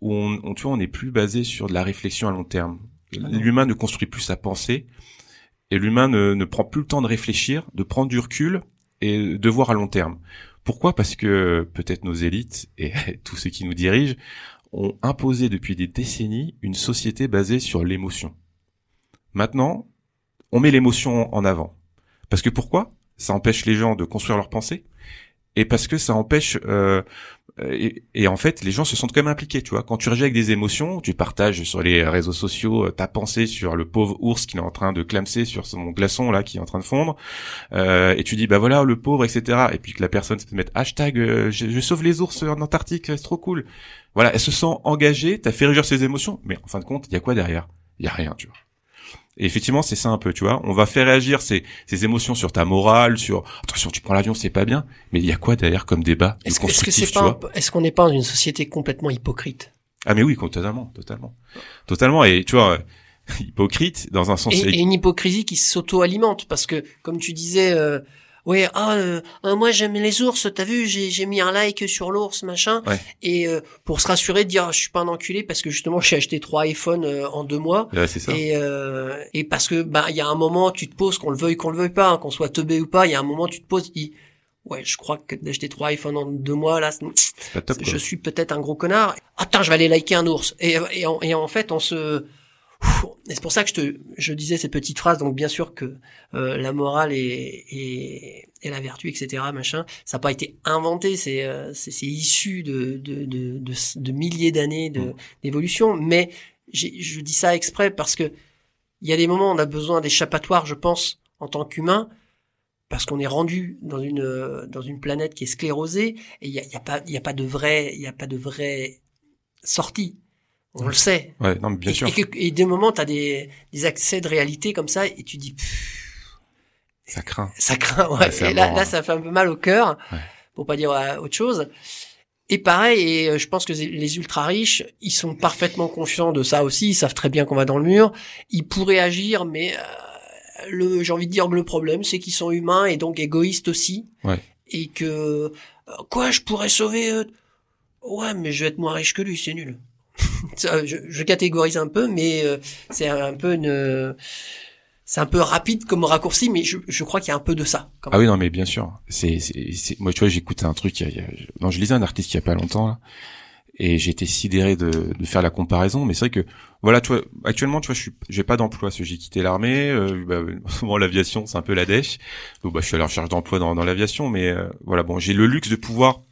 où on, on, tu vois, on n'est plus basé sur de la réflexion à long terme. L'humain ne construit plus sa pensée et l'humain ne, ne prend plus le temps de réfléchir, de prendre du recul et de voir à long terme. Pourquoi? Parce que peut-être nos élites et tous ceux qui nous dirigent ont imposé depuis des décennies une société basée sur l'émotion. Maintenant, on met l'émotion en avant. Parce que pourquoi? Ça empêche les gens de construire leurs pensées et parce que ça empêche euh, et, et en fait les gens se sentent quand même impliqués tu vois. Quand tu réagis avec des émotions tu partages sur les réseaux sociaux euh, ta pensée sur le pauvre ours qui est en train de clamser sur son glaçon là qui est en train de fondre euh, et tu dis bah voilà le pauvre etc et puis que la personne se met hashtag euh, je, sauve les ours en Antarctique c'est trop cool. Voilà elle se sent engagée t'as fait réagir ses émotions mais en fin de compte il y a quoi derrière? Il y a rien tu vois et effectivement, c'est ça un peu, tu vois. On va faire réagir ces, ces émotions sur ta morale, sur attention, tu prends l'avion, c'est pas bien. Mais il y a quoi derrière comme débat Est-ce que est-ce que constructif, c'est tu pas vois un peu- est-ce qu'on n'est pas dans une société complètement hypocrite? Ah mais oui, totalement, totalement, totalement. Et tu vois, hypocrite dans un sens. et, et une hypocrisie qui s'auto-alimente parce que comme tu disais euh, ouais ah euh, ah, moi j'aime les ours t'as vu j'ai mis un like sur l'ours machin Ouais. et euh, pour se rassurer de dire ah, je suis pas un enculé parce que justement j'ai acheté trois iPhones euh, en deux mois Ouais, ça. et euh, et parce que bah il y a un moment tu te poses qu'on le veuille qu'on le veuille pas hein, qu'on soit teubé ou pas il y a un moment tu te poses dis ouais je crois que d'acheter trois iPhones en deux mois là pas top. Je suis peut-être un gros connard. Attends, je vais aller liker un ours. Et, et, en, et en fait, on se... Et c'est pour ça que je te, je disais cette petite phrase. Donc bien sûr que euh, la morale et, et, et la vertu, etc. Machin, ça n'a pas été inventé. C'est, euh, c'est, issu de, de, de, de, de milliers d'années Mm. d'évolution. Mais je dis ça exprès parce que il y a des moments où on a besoin d'échappatoire, je pense, en tant qu'humain, parce qu'on est rendu dans une euh, dans une planète qui est sclérosée et il y a, il y a pas il y a pas de vrai il y a pas de vraie sortie. On le sait. Ouais, non, mais bien et, sûr. Et, que- et des moments, tu as des, des accès de réalité comme ça, et tu dis, pff, Ça craint. ça craint. Ouais. Et là, là, hein. ça fait un peu mal au cœur, Ouais. pour pas dire euh, autre chose. Et pareil, et euh, je pense que les ultra riches, ils sont parfaitement conscients de ça aussi. Ils savent très bien qu'on va dans le mur. Ils pourraient agir, mais euh, le, j'ai envie de dire le problème, c'est qu'ils sont humains et donc égoïstes aussi. Ouais. Et que euh, quoi, je pourrais sauver euh, Ouais, mais je vais être moins riche que lui, c'est nul. Je, je catégorise un peu, mais euh, c'est un peu une, c'est un peu rapide comme raccourci, mais je, je crois qu'il y a un peu de ça. Quand Ah oui, non, mais bien sûr. C'est, moi, tu vois, j'écoutais un truc. il y a- il y a- Non, je lisais un artiste il y a pas longtemps là, et été sidéré de, de faire la comparaison. Mais c'est vrai que, voilà, tu vois, actuellement, tu vois, je suis, j'ai pas d'emploi, parce que j'ai quitté l'armée. Euh, bah, souvent, l'aviation, c'est un peu la dèche. Donc, bah, je suis à la recherche d'emploi dans, dans l'aviation, mais euh, voilà, bon, j'ai le luxe de pouvoir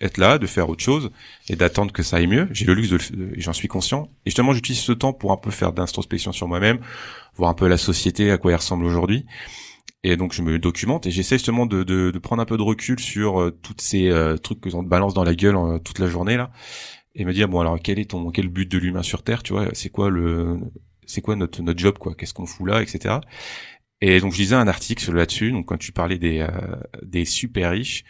être là, de faire autre chose et d'attendre que ça aille mieux. J'ai le luxe de, le- j'en suis conscient. Et justement, j'utilise ce temps pour un peu faire d'introspection sur moi-même, voir un peu la société, à quoi elle ressemble aujourd'hui. Et donc je me documente et j'essaie justement de, de, de prendre un peu de recul sur euh, toutes ces euh, trucs que on te balance dans la gueule euh, toute la journée là, et me dire bon alors quel est ton quel but de l'humain sur Terre, tu vois, c'est quoi le c'est quoi notre notre job quoi, qu'est-ce qu'on fout là, etc. Et donc je lisais un article là-dessus, donc quand tu parlais des euh, des super riches,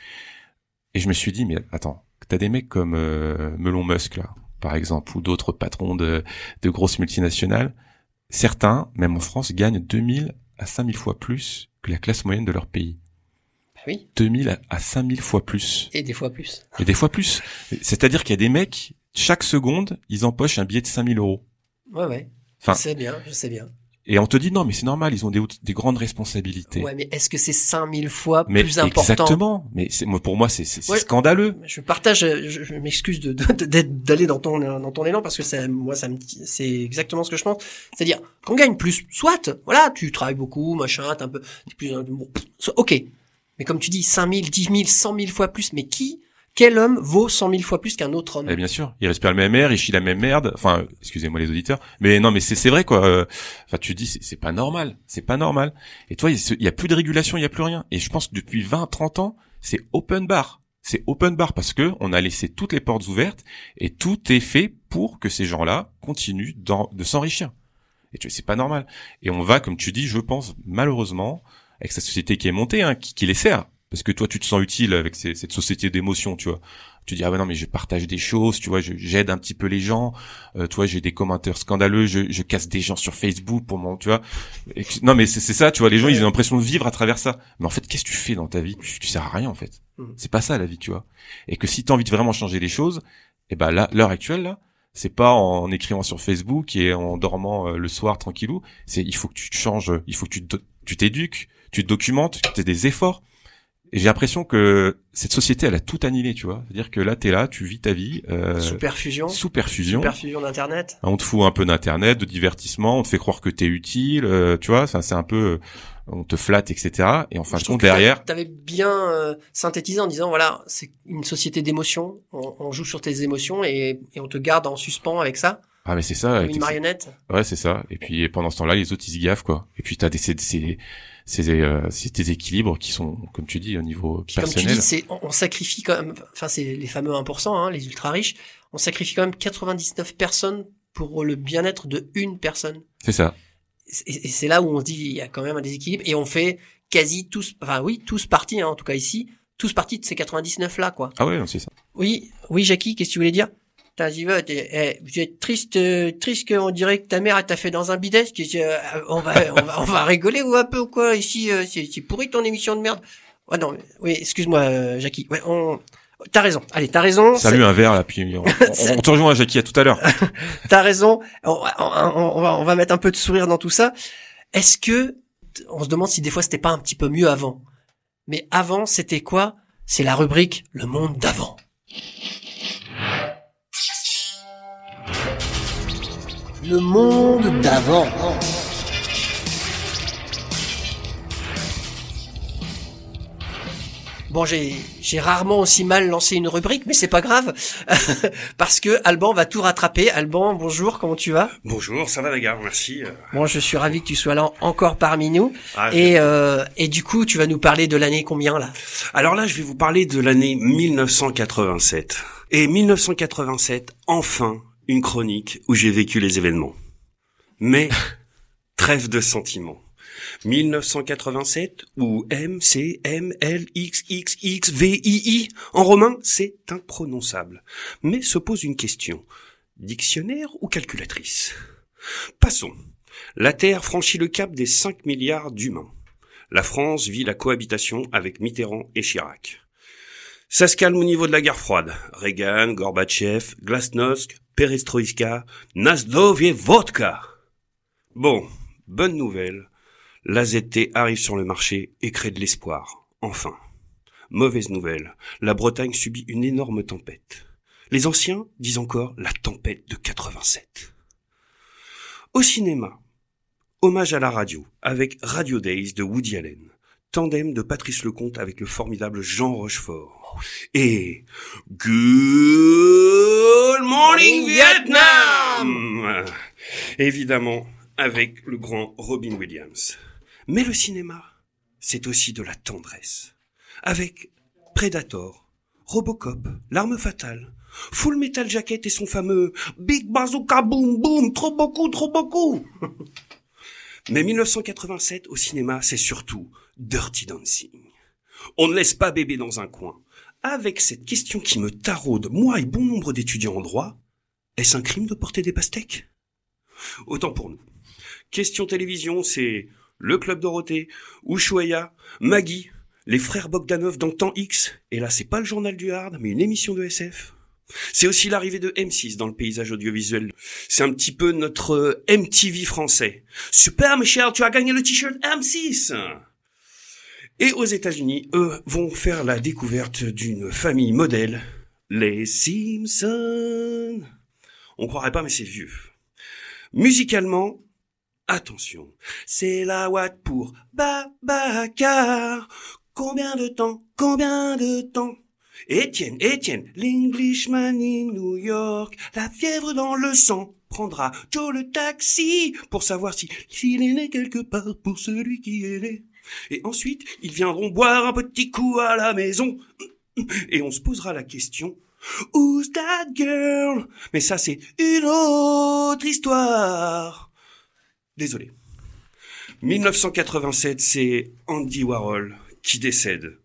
et je me suis dit mais attends, t'as des mecs comme euh, Melon Musk là, par exemple, ou d'autres patrons de de grosses multinationales, certains, même en France, gagnent 2000 à 5000 fois plus que la classe moyenne de leur pays. Bah oui, 2000 à- à 5000 fois plus. et des fois plus. Et des fois plus. C'est-à-dire qu'il y a des mecs, chaque seconde, ils empochent un billet de 5000 euros. Ouais, ouais. Enfin- je sais bien, je sais bien. Et on te dit non, mais c'est normal, ils ont des, des grandes responsabilités. Ouais, mais est-ce que c'est 5000 fois mais plus important exactement. Mais pour moi, c'est, Ouais. scandaleux. Je partage, je, je m'excuse de, de- d'être- d'aller dans ton dans ton élan parce que ça, moi ça me c'est exactement ce que je pense. C'est-à-dire qu'on gagne plus, soit, voilà, tu travailles beaucoup, machin, t'es un peu, t'es plus, bon, ok. Mais comme tu dis, 5000, 10 000, 100 000 fois plus, mais qui, quel homme vaut 100 000 fois plus qu'un autre homme? Eh bien sûr, il respire le même air, il chie la même merde. Enfin, excusez-moi les auditeurs, mais non, mais c'est vrai quoi. Euh, Enfin, tu dis c'est pas normal, c'est pas normal. Et toi, il y a plus de régulation, il y a plus rien. Et je pense que depuis 20, 30 ans, c'est open bar. C'est open bar parce que on a laissé toutes les portes ouvertes et tout est fait pour que ces gens-là continuent de s'enrichir. Et tu c'est pas normal. Et on va, comme tu dis, je pense malheureusement avec cette société qui est montée, hein, qui, qui les sert. Parce que toi, tu te sens utile avec ces- cette société d'émotion, tu vois. Tu dis ah ouais non mais je partage des choses tu vois j'aide un petit peu les gens. Euh, tu vois j'ai des commentaires scandaleux je, je casse des gens sur Facebook pour mon tu vois. Et non mais c'est ça tu vois les gens ils ont l'impression de vivre à travers ça. Mais en fait qu'est-ce que tu fais dans ta vie? Tu, tu sers à rien en fait. Mhm. c'est pas ça la vie tu vois. Et que si tu as envie de vraiment changer les choses et ben là l'heure actuelle là c'est pas en écrivant sur Facebook et en dormant euh, le soir tranquillou. C'est il faut que tu changes il faut que tu tu t'éduques tu te documentes tu aies des efforts et j'ai l'impression que cette société, elle a tout annihilé, tu vois. C'est-à-dire que là, t'es là, tu vis ta vie euh, Sous perfusion, sous perfusion. perfusion d'internet. On te fout un peu d'internet, de divertissement, on te fait croire que t'es utile, euh, tu vois. Ça, c'est un peu, on te flatte, etc. Et en fin Je de compte, derrière, T'avais bien euh, synthétisé en disant voilà, c'est une société d'émotions. On, on joue sur tes émotions et, et on te garde en suspens avec ça, ah mais c'est ça. comme une marionnette. Ouais, c'est ça. Et puis pendant ce temps-là, les autres ils se gaffent quoi. Et puis t'as des ces ces euh, ces déséquilibres qui sont, comme tu dis, au niveau Puis comme tu personnel. dis, c'est on, on sacrifie quand même. Enfin, c'est les fameux 1%, hein, les ultra riches. On sacrifie quand même 99 personnes pour le bien-être de une personne. C'est ça. Et, et c'est là où on se dit il y a quand même un déséquilibre et on fait quasi tous, enfin oui, tous partis, hein, en tout cas ici, tous partis de ces 99 là quoi. Ah non, c'est ça. Oui, oui, Jackie, qu'est-ce que tu voulais dire? Eh, vous êtes triste, triste qu'on dirait que ta mère t'a fait dans un bidet. euh, on va, on va, on va rigoler ou un peu ou quoi ici euh, C'est c'est pourri ton émission de merde. Ouais non, oui, excuse-moi, euh, Jackie. Ouais, on, t'as raison. Allez, t'as raison. Salut un verre là, puis on, on, on te rejoint Jackie à tout à l'heure. T'as raison. On, on- on- on va, on va mettre un peu de sourire dans tout ça. Est-ce que on se demande si des fois c'était pas un petit peu mieux avant Mais avant, c'était quoi? C'est la rubrique Le monde d'avant. Le monde d'avant. Bon, j'ai j'ai rarement aussi mal lancé une rubrique, mais c'est pas grave parce que Alban va tout rattraper. Alban, bonjour, comment tu vas? Bonjour, ça va la gare, merci. Bon, je suis ravi que tu sois là encore parmi nous. Ah, Et euh, et du coup, tu vas nous parler de l'année combien là? Alors là, je vais vous parler de l'année 1987. Et 1987, enfin, une chronique où j'ai vécu les événements. Mais, trêve de sentiments. 1987 ou M, C, M, L, X, X, X, V, I, I. En romain, c'est imprononçable. Mais se pose une question. Dictionnaire ou calculatrice? Passons. La Terre franchit le cap des 5 milliards d'humains. La France vit la cohabitation avec Mitterrand et Chirac. Ça se calme au niveau de la guerre froide. Reagan, Gorbatchev, Glasnost, Perestroïka, Nazdov et Vodka. Bon, bonne nouvelle. L'AZT arrive sur le marché et crée de l'espoir. Enfin. Mauvaise nouvelle. La Bretagne subit une énorme tempête. Les anciens disent encore la tempête de 87. Au cinéma, hommage à la radio avec Radio Days de Woody Allen, tandem de Patrice Lecomte avec le formidable Jean Rochefort et Good Morning Vietnam Évidemment avec le grand Robin Williams. Mais le cinéma, c'est aussi de la tendresse. Avec Predator, Robocop, L'arme fatale, Full Metal Jacket et son fameux Big Bazooka Boom Boom, trop beaucoup, trop beaucoup. Mais 1987 au cinéma, c'est surtout Dirty Dancing. On ne laisse pas bébé dans un coin. Avec cette question qui me taraude, moi et bon nombre d'étudiants en droit, est-ce un crime de porter des pastèques? Autant pour nous. Question télévision, c'est Le Club Dorothée, Ushuaïa, Maggie, les frères Bogdanov dans Temps X, et là c'est pas le journal du hard, mais une émission de SF. C'est aussi l'arrivée de M6 dans le paysage audiovisuel. C'est un petit peu notre euh, MTV français. Super Michel, tu as gagné le t-shirt M6 Et aux États-Unis, eux vont faire la découverte d'une famille modèle, les Simpsons. On croirait pas, mais c'est vieux. Musicalement, attention, c'est la Watt pour Babacar. Combien de temps Combien de temps? Étienne, Étienne, l'Englishman in New York, la fièvre dans le sang prendra Joe le taxi pour savoir si s'il est né quelque part pour celui qui est né. Et ensuite, ils viendront boire un petit coup à la maison et on se posera la question Who's that girl? Mais ça, c'est une autre histoire. Désolé. 1987, c'est Andy Warhol qui décède.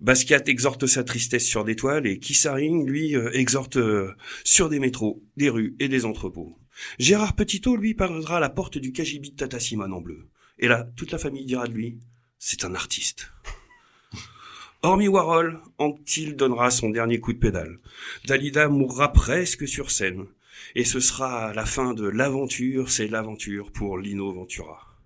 Basquiat exhorte sa tristesse sur des toiles et Kissaring, lui, euh, exhorte euh, sur des métros, des rues et des entrepôts. Gérard Petitot, lui, parlera à la porte du KGB de Tata Simone en bleu. Et là, toute la famille dira de lui, c'est un artiste. Hormis Warhol, Anctil donnera son dernier coup de pédale. Dalida mourra presque sur scène. Et ce sera la fin de l'aventure, c'est l'aventure pour Lino Ventura.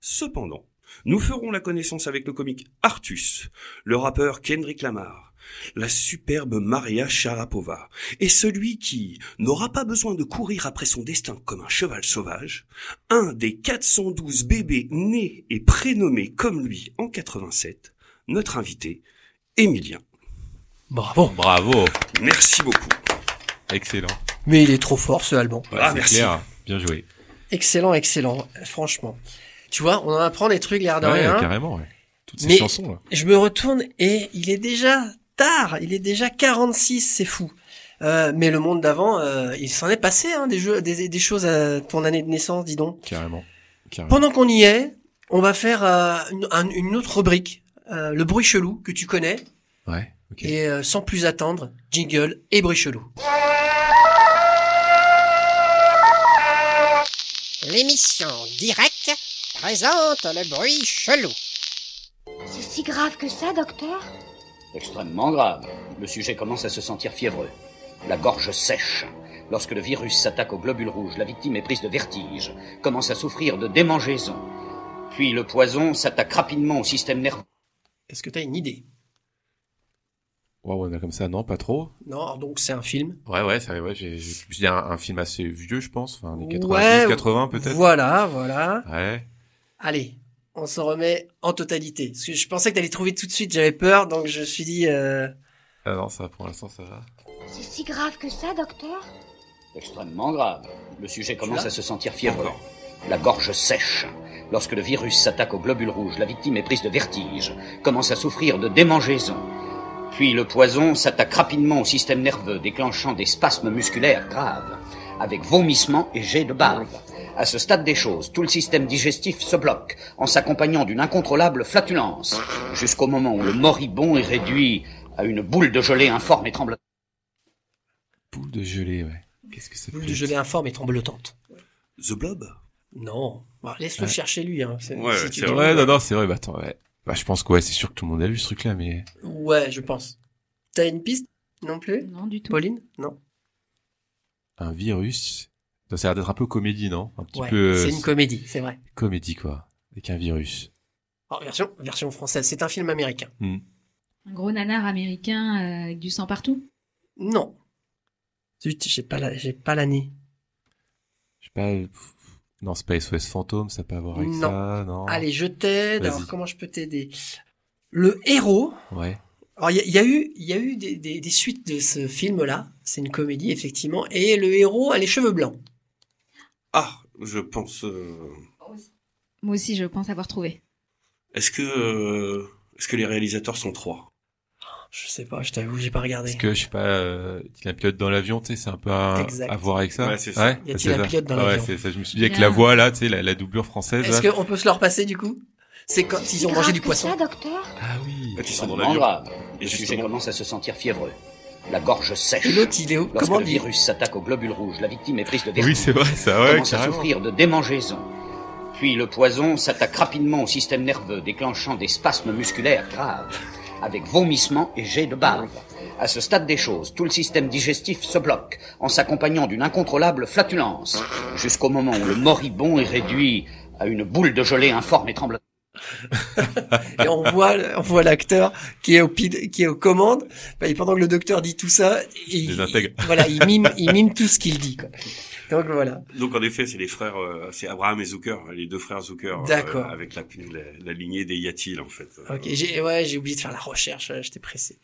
Cependant, nous ferons la connaissance avec le comique Artus, le rappeur Kendrick Lamar, la superbe Maria Sharapova, et celui qui n'aura pas besoin de courir après son destin comme un cheval sauvage, un des 412 bébés nés et prénommés comme lui en 87, notre invité, Emilien. Bravo. Bravo. Merci beaucoup. Excellent. Mais il est trop fort ce. Ouais, Ah, c'est merci. clair. Bien joué. Excellent, excellent. Franchement. Tu vois, on en apprend des trucs l'air de Ouais, rien. carrément, ouais. Toutes ces Mais- chansons, là. Je me retourne et il est déjà tard. Il est déjà 46, c'est fou. Euh, mais le monde d'avant, euh, il s'en est passé hein, des jeux, des, des choses à ton année de naissance, dis donc. Carrément. Carrément. Pendant qu'on y est, on va faire euh, une, un- une autre rubrique, euh, le bruit chelou que tu connais. Ouais, ok. Et euh, sans plus attendre, jingle et bruit chelou. L'émission Direct présente le bruit chelou. C'est si grave que ça, docteur? Extrêmement grave. Le sujet commence à se sentir fiévreux. La gorge sèche. Lorsque le virus s'attaque aux globules rouges, la victime est prise de vertige, commence à souffrir de démangeaison. Puis le poison s'attaque rapidement au système nerveux. Est-ce que tu as une idée? Ouais, ouais, comme ça, non, pas trop. Non, alors donc c'est un film? Ouais, ouais, ça, ouais, j'ai, j'ai, j'ai un, un film assez vieux, je pense. Enfin, les 90, Ouais, 80 peut-être. Voilà, voilà. Ouais. Allez, on se remet en totalité. Parce que je pensais que t'allais trouver tout de suite, j'avais peur, donc je me suis dit... Euh... Ah non, ça, pour l'instant, ça va. C'est si grave que ça, docteur? Extrêmement grave. Le sujet commence à se sentir fiévreux. La gorge sèche. Lorsque le virus s'attaque aux globules rouges, la victime est prise de vertige, commence à souffrir de démangeaison. Puis le poison s'attaque rapidement au système nerveux, déclenchant des spasmes musculaires graves, avec vomissements et jets de bave. À ce stade des choses, tout le système digestif se bloque, en s'accompagnant d'une incontrôlable flatulence, jusqu'au moment où le moribond est réduit à une boule de gelée informe et tremblotante. Boule de gelée, ouais. Qu'est-ce que ça Boule de gelée informe et tremblotante. The Blob? Non. Bah, Laisse-le Ouais. chercher lui. Hein. C'est- Ouais, si ouais, tu c'est trouves- Ouais, non, non, c'est vrai, bah attends, ouais. Bah, je pense que ouais, c'est sûr que tout le monde a vu ce truc-là, mais Ouais, je pense. T'as une piste? Non plus? Non, du tout. Pauline? Non Un virus. Ça a l'air d'être un peu comédie, non? Un petit Ouais, peu euh, c'est une comédie, c'est vrai. comédie, quoi. Avec un virus. Alors, version, version française, c'est un film américain. Hmm. Un gros nanar américain euh, avec du sang partout? Non. Zut, j'ai pas la, j'ai pas l'année. Je sais pas. euh, Non, c'est pas SOS Fantôme, ça peut avoir avec Non. ça, non. Allez, je t'aide. Alors, comment je peux t'aider? Le héros. Ouais. Alors, il y, a- il y a eu, il y a eu des, des, des suites de ce film-là. C'est une comédie, effectivement. Et le héros a les cheveux blancs. Ah, je pense. euh, Moi aussi, je pense avoir trouvé. Est-ce que euh, est-ce que les réalisateurs sont trois? Je sais pas, je t'avoue, j'ai pas regardé. Est-ce que, je sais pas, euh, il y a un pilote dans l'avion, tu sais, c'est un peu à, voir avec ça Ouais, c'est ça. Y a-t-il c'est un ça. pilote dans Ouais, l'avion c'est ça. Je me suis dit avec la voix, là, tu sais, la, la doublure française. Est-ce qu'on peut se le repasser, du coup? C'est quand ils ont mangé du poisson. docteur? Ah oui. Quand ils sont dans l'avion. Et justement- commence à se sentir fiévreux. La gorge sèche. Et l'autre, il est où Lorsque Comment le dit virus s'attaque aux globules rouges, la victime est prise de vertige. Oui, c'est vrai, ça, ouais, commence à souffrir de démangeaisons. Puis le poison s'attaque rapidement au système nerveux, déclenchant des spasmes musculaires graves, avec vomissements et jets de bave. À ce stade des choses, tout le système digestif se bloque, en s'accompagnant d'une incontrôlable flatulence, jusqu'au moment où le moribond est réduit à une boule de gelée informe et tremblante. Et on voit, on voit l'acteur qui est au qui est aux commandes. Bah, et pendant que le docteur dit tout ça, il, voilà, il mime, il mime tout ce qu'il dit. Quoi. Donc voilà. Donc en effet, c'est les frères, euh, c'est Abraham et Zucker, les deux frères Zucker, euh, D'accord. avec la, la, la lignée des Yatil en fait. Ok, j'ai ouais, j'ai oublié de faire la recherche. J'étais pressé.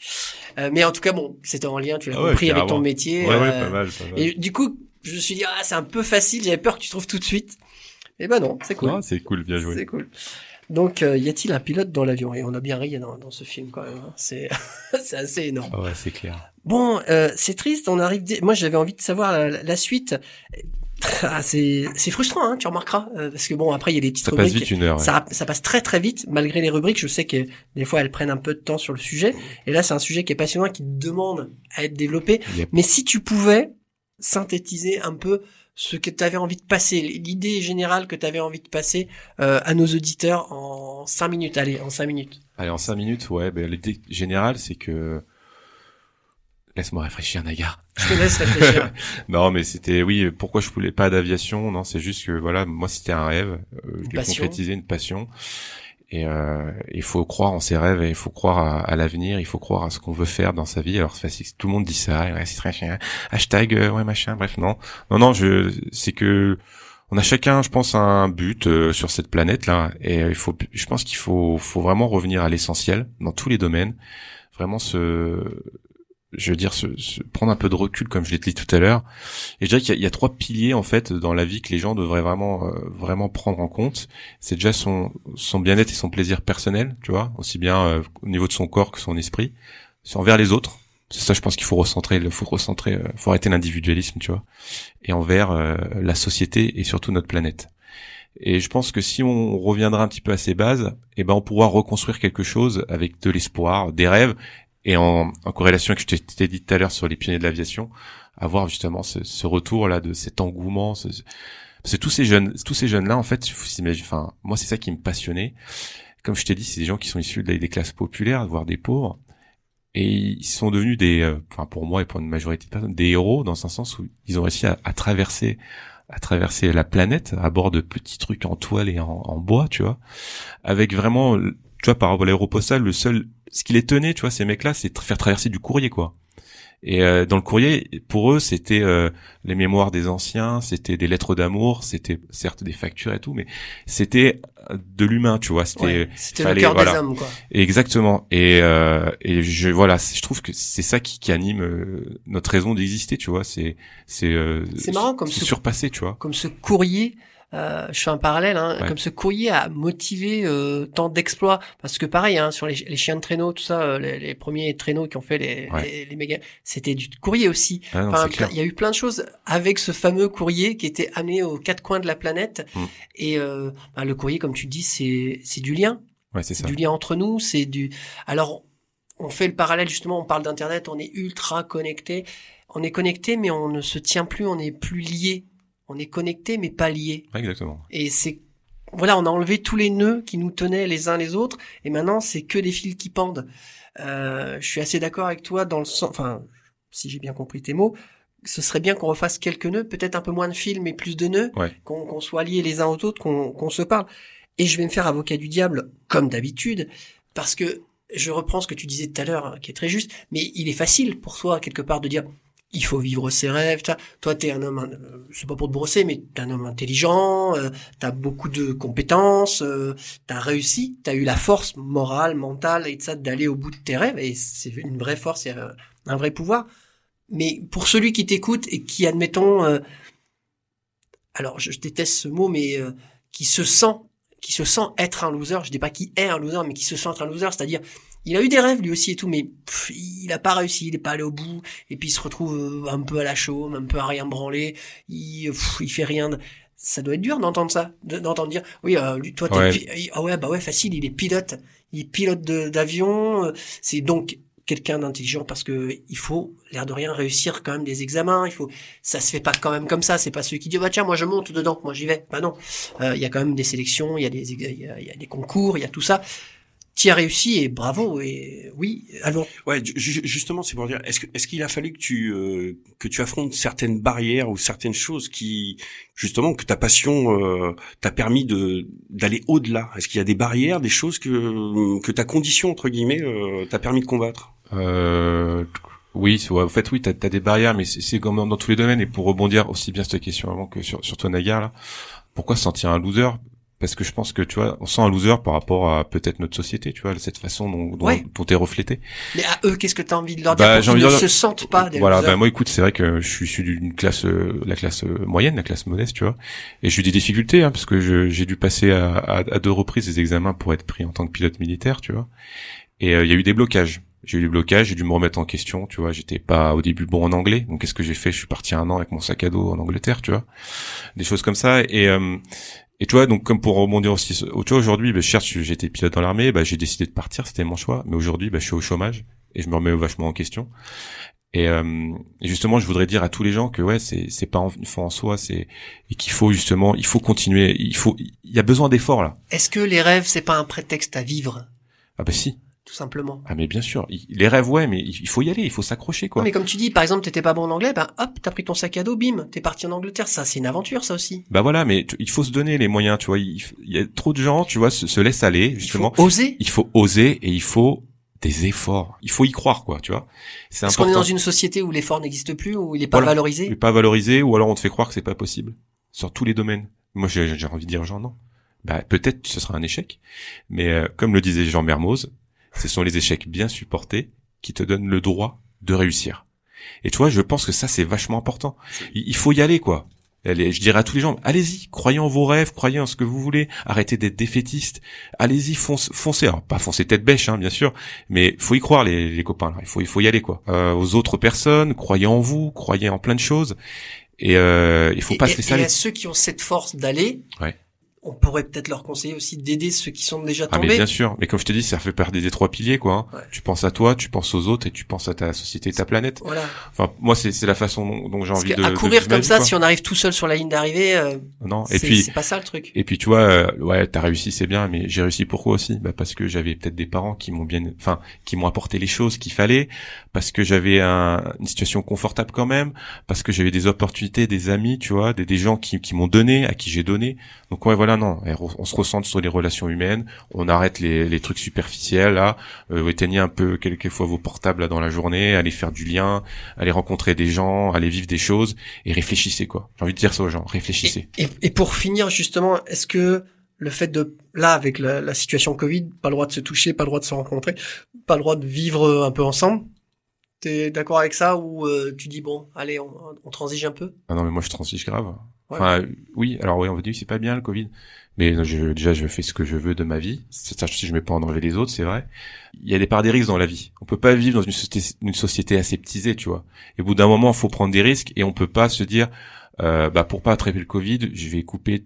Euh, mais en tout cas, bon, c'était en lien. Tu l'as Ah ouais, compris avec ton métier. Ouais, ouais, euh, pas mal, pas mal. Et du coup, je me suis dit ah, c'est un peu facile. J'avais peur que tu trouves tout de suite. Et ben non, c'est cool. Ah, c'est cool, bien joué. C'est cool. Donc, euh, y a-t-il un pilote dans l'avion? Et on a bien ri dans, dans ce film quand même. hein. C'est assez énorme. Ah ouais, c'est clair. Bon, euh, c'est triste. On arrive. Moi, j'avais envie de savoir la, la suite. Ah, c'est frustrant, hein, tu remarqueras, euh, parce que bon, après il y a des petites Ça passe rubriques. vite une heure. ouais. Ça, ça passe très très vite, malgré les rubriques. Je sais que des fois elles prennent un peu de temps sur le sujet. Et là, c'est un sujet qui est passionnant, qui demande à être développé. Yep. Mais si tu pouvais synthétiser un peu ce que tu avais envie de passer, l'idée générale que tu avais envie de passer euh, à nos auditeurs en cinq minutes. Allez, en cinq minutes. Allez, en cinq minutes, ouais, ben, l'idée générale, c'est que... Laisse-moi réfléchir, Nagar. Je te laisse réfléchir. Non, mais c'était, oui, pourquoi je voulais pas d'aviation? Non, c'est juste que, voilà, moi, c'était un rêve. Euh, je l'ai concrétisé, une passion. Et euh, il faut croire en ses rêves il faut croire à, à l'avenir, il faut croire à ce qu'on veut faire dans sa vie. Alors facile, tout le monde dit ça, ouais, c'est très chien. Hashtag euh, ouais machin, bref non, non non, je c'est que on a chacun, je pense, un but euh, sur cette planète là, et euh, il faut, je pense qu'il faut, faut vraiment revenir à l'essentiel dans tous les domaines, vraiment se, je veux dire, se, se prendre un peu de recul comme je l'ai dit tout à l'heure. Et je dirais qu'il y, y a trois piliers en fait dans la vie que les gens devraient vraiment, euh, vraiment prendre en compte. C'est déjà son, son bien-être et son plaisir personnel, tu vois, aussi bien euh, au niveau de son corps que son esprit, c'est envers les autres. C'est ça, je pense qu'il faut recentrer, il faut recentrer, euh, faut arrêter l'individualisme, tu vois, et envers euh, la société et surtout notre planète. Et je pense que si on reviendra un petit peu à ces bases, eh ben on pourra reconstruire quelque chose avec de l'espoir, des rêves, et en, en corrélation avec ce que je t'ai dit tout à l'heure sur les pionniers de l'aviation, avoir justement ce, ce retour là de cet engouement. Ce, ce- parce que tous ces jeunes, tous ces jeunes là, en fait, enfin, moi c'est ça qui me passionnait. Comme je t'ai dit, c'est des gens qui sont issus des, classes populaires, voire des pauvres, et ils sont devenus des, euh, enfin pour moi et pour une majorité de personnes, des héros dans un sens où ils ont réussi à, à traverser à traverser la planète à bord de petits trucs en toile et en, en bois, tu vois, avec vraiment, tu vois, par rapport à l'aéropostale, le seul, ce qui les tenait, tu vois, ces mecs-là, c'est faire traverser du courrier, quoi. Et euh, dans le courrier, pour eux, c'était euh, les mémoires des anciens, c'était des lettres d'amour, c'était certes des factures et tout, mais c'était de l'humain, tu vois. C'était, Ouais, le cœur voilà. des hommes, quoi. Exactement. Et euh, et je voilà, je trouve que c'est ça qui, qui anime euh, notre raison d'exister, tu vois. C'est c'est euh, C'est marrant comme ce- surpasser, tu vois. Comme ce courrier. Euh, je fais un parallèle, hein, Ouais. comme ce courrier a motivé euh, tant d'exploits, parce que pareil, hein, sur les, les chiens de traîneau, tout ça, euh, les, les premiers traîneaux qui ont fait les, Ouais. les, les méga, c'était du courrier aussi. Ah non, Enfin, il y a eu plein de choses avec ce fameux courrier qui était amené aux quatre coins de la planète. Mm. Et euh, bah, le courrier, comme tu dis, c'est c'est du lien, Ouais, c'est ça. du lien entre nous. C'est du. Alors, on fait le parallèle justement. On parle d'internet. On est ultra connecté. On est connecté, mais on ne se tient plus. On n'est plus lié. On est connecté, mais pas lié. Exactement. Et c'est voilà, on a enlevé tous les nœuds qui nous tenaient les uns les autres, et maintenant c'est que des fils qui pendent. Euh, je suis assez d'accord avec toi dans le sens, enfin, si j'ai bien compris tes mots, ce serait bien qu'on refasse quelques nœuds, peut-être un peu moins de fils, mais plus de nœuds, Ouais. qu'on soit liés les uns aux autres, qu'on qu'on se parle. Et je vais me faire avocat du diable, comme d'habitude, parce que je reprends ce que tu disais tout à l'heure, hein, qui est très juste, mais il est facile pour toi, quelque part, de dire il faut vivre ses rêves. Toi, toi t'es un homme, euh, c'est pas pour te brosser, mais t'es un homme intelligent, euh, t'as beaucoup de compétences, euh, t'as réussi, t'as eu la force morale, mentale et de ça d'aller au bout de tes rêves, et c'est une vraie force, et un, vrai pouvoir. Mais pour celui qui t'écoute et qui, admettons, euh, alors je, je déteste ce mot, mais euh, qui se sent, qui se sent être un loser. Je dis pas qui est un loser, mais qui se sent être un loser, c'est-à-dire il a eu des rêves lui aussi et tout, mais pff, il a pas réussi, il est pas allé au bout, et puis il se retrouve euh, un peu à la chaume, un peu à rien branler, il, pff, il fait rien. de- Ça doit être dur d'entendre ça, de- d'entendre dire, oui, euh, lui, toi, t'es Ouais. pi- ah ouais, bah ouais, facile, il est pilote, il est pilote d'avion, euh, c'est donc quelqu'un d'intelligent parce que il faut l'air de rien réussir quand même des examens. Il faut ça se fait pas quand même comme ça. C'est pas celui qui dit bah tiens moi je monte dedans moi j'y vais. Bah non. Euh, il y a quand même des sélections il y a des il y a, il y a des concours il y a tout ça tu as réussi et bravo et oui alors Ouais, ju- ju- justement, c'est pour dire, est-ce que est-ce qu'il a fallu que tu euh, que tu affrontes certaines barrières ou certaines choses qui justement que ta passion euh, t'a permis de d'aller au-delà? Est-ce qu'il y a des barrières, des choses que que ta condition entre guillemets euh, t'a permis de combattre? Euh, oui, en fait, oui, t'as as des barrières, mais c'est c'est comme dans, dans tous les domaines. Et pour rebondir aussi bien sur ta question avant que sur, sur toi, Nagar, là, pourquoi se sentir un loser? Parce que je pense que tu vois, on sent un loser par rapport à peut-être notre société, tu vois, cette façon dont dont, Ouais. dont t'es reflété. mais à eux qu'est-ce que tu as envie de leur Bah, dire pour qu'ils ne dire- se sentent pas des voilà, losers bah moi, écoute, c'est vrai que je suis issu d'une classe, euh, la classe euh, moyenne, la classe modeste, tu vois, et j'ai eu des difficultés, hein, parce que j'ai dû passer à, à, à deux reprises des examens pour être pris en tant que pilote militaire, tu vois, et euh, il y a eu des blocages. J'ai eu des blocages, j'ai dû me remettre en question, tu vois. J'étais pas au début bon en anglais, donc qu'est-ce que j'ai fait? Je suis parti un an avec mon sac à dos en Angleterre, tu vois, des choses comme ça. Et euh, et tu vois, donc comme pour rebondir aussi, tu vois, aujourd'hui, bah, certes, j'étais pilote dans l'armée, bah, j'ai décidé de partir, c'était mon choix. Mais aujourd'hui, bah, je suis au chômage et je me remets vachement en question. Et, euh, et justement, je voudrais dire à tous les gens que ouais, c'est c'est pas une fin en soi, c'est et qu'il faut justement, il faut continuer, il faut, il y a besoin d'efforts là. est-ce que les rêves c'est pas un prétexte à vivre? Ah bah si, tout simplement ah mais bien sûr, les rêves ouais, mais il faut y aller, il faut s'accrocher quoi. mais comme tu dis par exemple t'étais pas bon en anglais ben hop t'as pris ton sac à dos bim t'es parti en Angleterre ça c'est une aventure ça aussi Bah voilà, mais tu- il faut se donner les moyens, tu vois. Il, y a trop de gens, tu vois, se, se laissent aller justement. il faut oser Il faut oser et il faut des efforts. Il faut y croire, quoi, tu vois. C'est Parce qu'on est dans une société où l'effort n'existe plus, où il est pas Voilà. valorisé. Il est pas valorisé ou alors on te fait croire que c'est pas possible sur tous les domaines. Moi, j'ai envie de dire gens non. Bah peut-être ce sera un échec, mais euh, comme le disait Jean Mermoz, ce sont les échecs bien supportés qui te donnent le droit de réussir. Et tu vois, je pense que ça c'est vachement important. Il, faut y aller quoi. Allez, je dirais à tous les gens, allez-y, croyez en vos rêves, croyez en ce que vous voulez, arrêtez d'être défaitiste, allez-y, fonce, foncez. Alors pas foncer tête bêche, hein, bien sûr, mais faut y croire les, les copains. Là. Il faut, il faut y aller quoi. Euh, aux autres personnes, croyez en vous, croyez en plein de choses, et euh, il faut et, pas et- se laisser et aller. à ceux qui ont cette force d'aller, Ouais. On pourrait peut-être leur conseiller aussi d'aider ceux qui sont déjà Ah mais tombés. bien sûr, mais comme je te dis, ça fait partie des trois piliers quoi. hein. Ouais. Tu penses à toi, tu penses aux autres et tu penses à ta société, ta planète. Voilà. Enfin, moi c'est c'est la façon dont, dont j'ai envie de de courir comme ça, quoi. si on arrive tout seul sur la ligne d'arrivée, euh, non. Et puis c'est pas ça le truc. Et puis tu vois, euh, ouais, t'as réussi, c'est bien, mais j'ai réussi pourquoi aussi? Bah parce que j'avais peut-être des parents qui m'ont bien, enfin, qui m'ont apporté les choses qu'il fallait, parce que j'avais un- une situation confortable quand même, parce que j'avais des opportunités, des amis, tu vois, des, des gens qui, qui m'ont donné, à qui j'ai donné. Donc ouais, voilà, non, on se recentre sur les relations humaines, on arrête les, les trucs superficiels là, euh, éteignez un peu quelquefois vos portables là dans la journée, allez faire du lien, allez rencontrer des gens, allez vivre des choses et réfléchissez quoi. J'ai envie de dire ça aux gens, réfléchissez. Et, et pour finir justement, est-ce que le fait de là avec la, la situation Covid, pas le droit de se toucher, pas le droit de se rencontrer, pas le droit de vivre un peu ensemble, t'es d'accord avec ça ou euh, tu dis bon, allez, on, on transige un peu? Ah non, mais moi je transige grave. Enfin, oui, alors oui, on va dire c'est pas bien le Covid. Mais je, déjà, je fais ce que je veux de ma vie. C'est si je mets pas en danger les autres, c'est vrai. Il y a des parts des risques dans la vie. On peut pas vivre dans une société, aseptisée, tu vois. Et au bout d'un moment, faut prendre des risques et on peut pas se dire, euh, bah pour pas attraper le Covid, je vais couper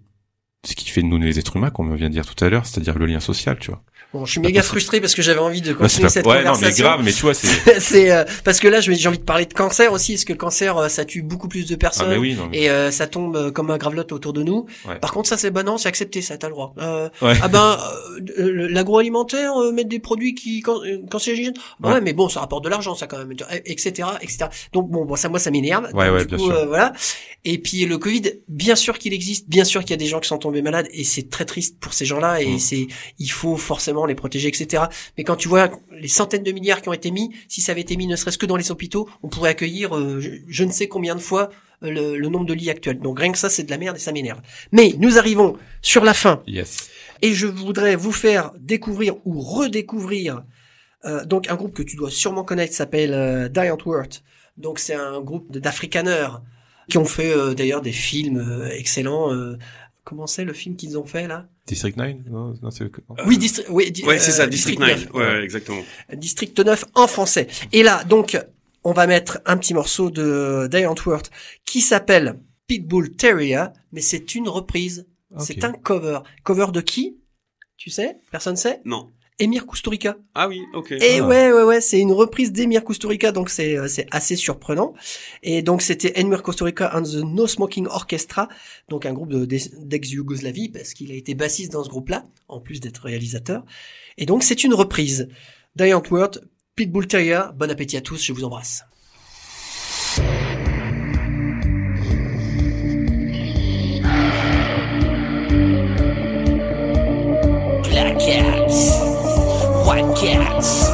ce qui fait de nous les êtres humains, comme on vient de dire tout à l'heure, c'est-à-dire le lien social, tu vois. Bon, je suis méga frustré parce que j'avais envie de Bah, continuer cette ouais, non, mais conversation. grave, mais tu vois, c'est. c'est euh, parce que là, j'ai envie de parler de cancer aussi, parce que le cancer, euh, ça tue beaucoup plus de Ah, personnes. mais oui, non. mais- Et euh, ça tombe euh, comme un gravelotte autour de nous. Ouais. Par contre, ça c'est bon, non, c'est accepté, ça t'as le droit. Euh, Ouais. Ah ben, euh, l'agroalimentaire, euh, mettre des produits qui can- cancérigènes. Bah Ouais. mais bon, ça rapporte de l'argent, ça quand même, etc., etc. Donc bon, bon, ça, moi, ça m'énerve. Ouais, Donc, ouais, du bien coup, sûr. voilà. Et puis le Covid, bien sûr qu'il existe, bien sûr qu'il y a des gens qui sont tombés malades, et c'est très triste pour ces gens-là, et Mm. c'est, il faut forcément les protéger, etc. Mais quand tu vois les centaines de milliards qui ont été mis, si ça avait été mis ne serait-ce que dans les hôpitaux, on pourrait accueillir euh, je, je ne sais combien de fois euh, le, le nombre de lits actuels. Donc rien que ça, c'est de la merde et ça m'énerve. Mais nous arrivons sur la fin, Yes. et je voudrais vous faire découvrir ou redécouvrir euh, donc un groupe que tu dois sûrement connaître, s'appelle euh, Die Antwoord. Donc c'est un groupe d'Afrikaners qui ont fait euh, d'ailleurs des films euh, excellents. Euh, comment c'est le film qu'ils ont fait là? District 9? Non, non, c'est, Oui, Distri- oui, di- Ouais, c'est euh, ça, District 9. 9. Ouais, ouais, exactement. District 9 en français. Et là, donc, on va mettre un petit morceau de Die Antwoord qui s'appelle Pitbull Terrier, mais c'est une reprise. C'est un cover. Cover de qui? Tu sais? Personne sait? Non. Emir Kusturica. Ah oui, ok. Et Ah. ouais, ouais, ouais, c'est une reprise d'Emir Kusturica, donc c'est euh, c'est assez surprenant. Et donc c'était Emir Kusturica and the No Smoking Orchestra, donc un groupe de- d'ex-Yougoslavie, parce qu'il a été bassiste dans ce groupe-là, en plus d'être réalisateur. Et donc c'est une reprise. Die Antwoord, Pitbull Terrier, bon appétit à tous, je vous embrasse. Podcasts.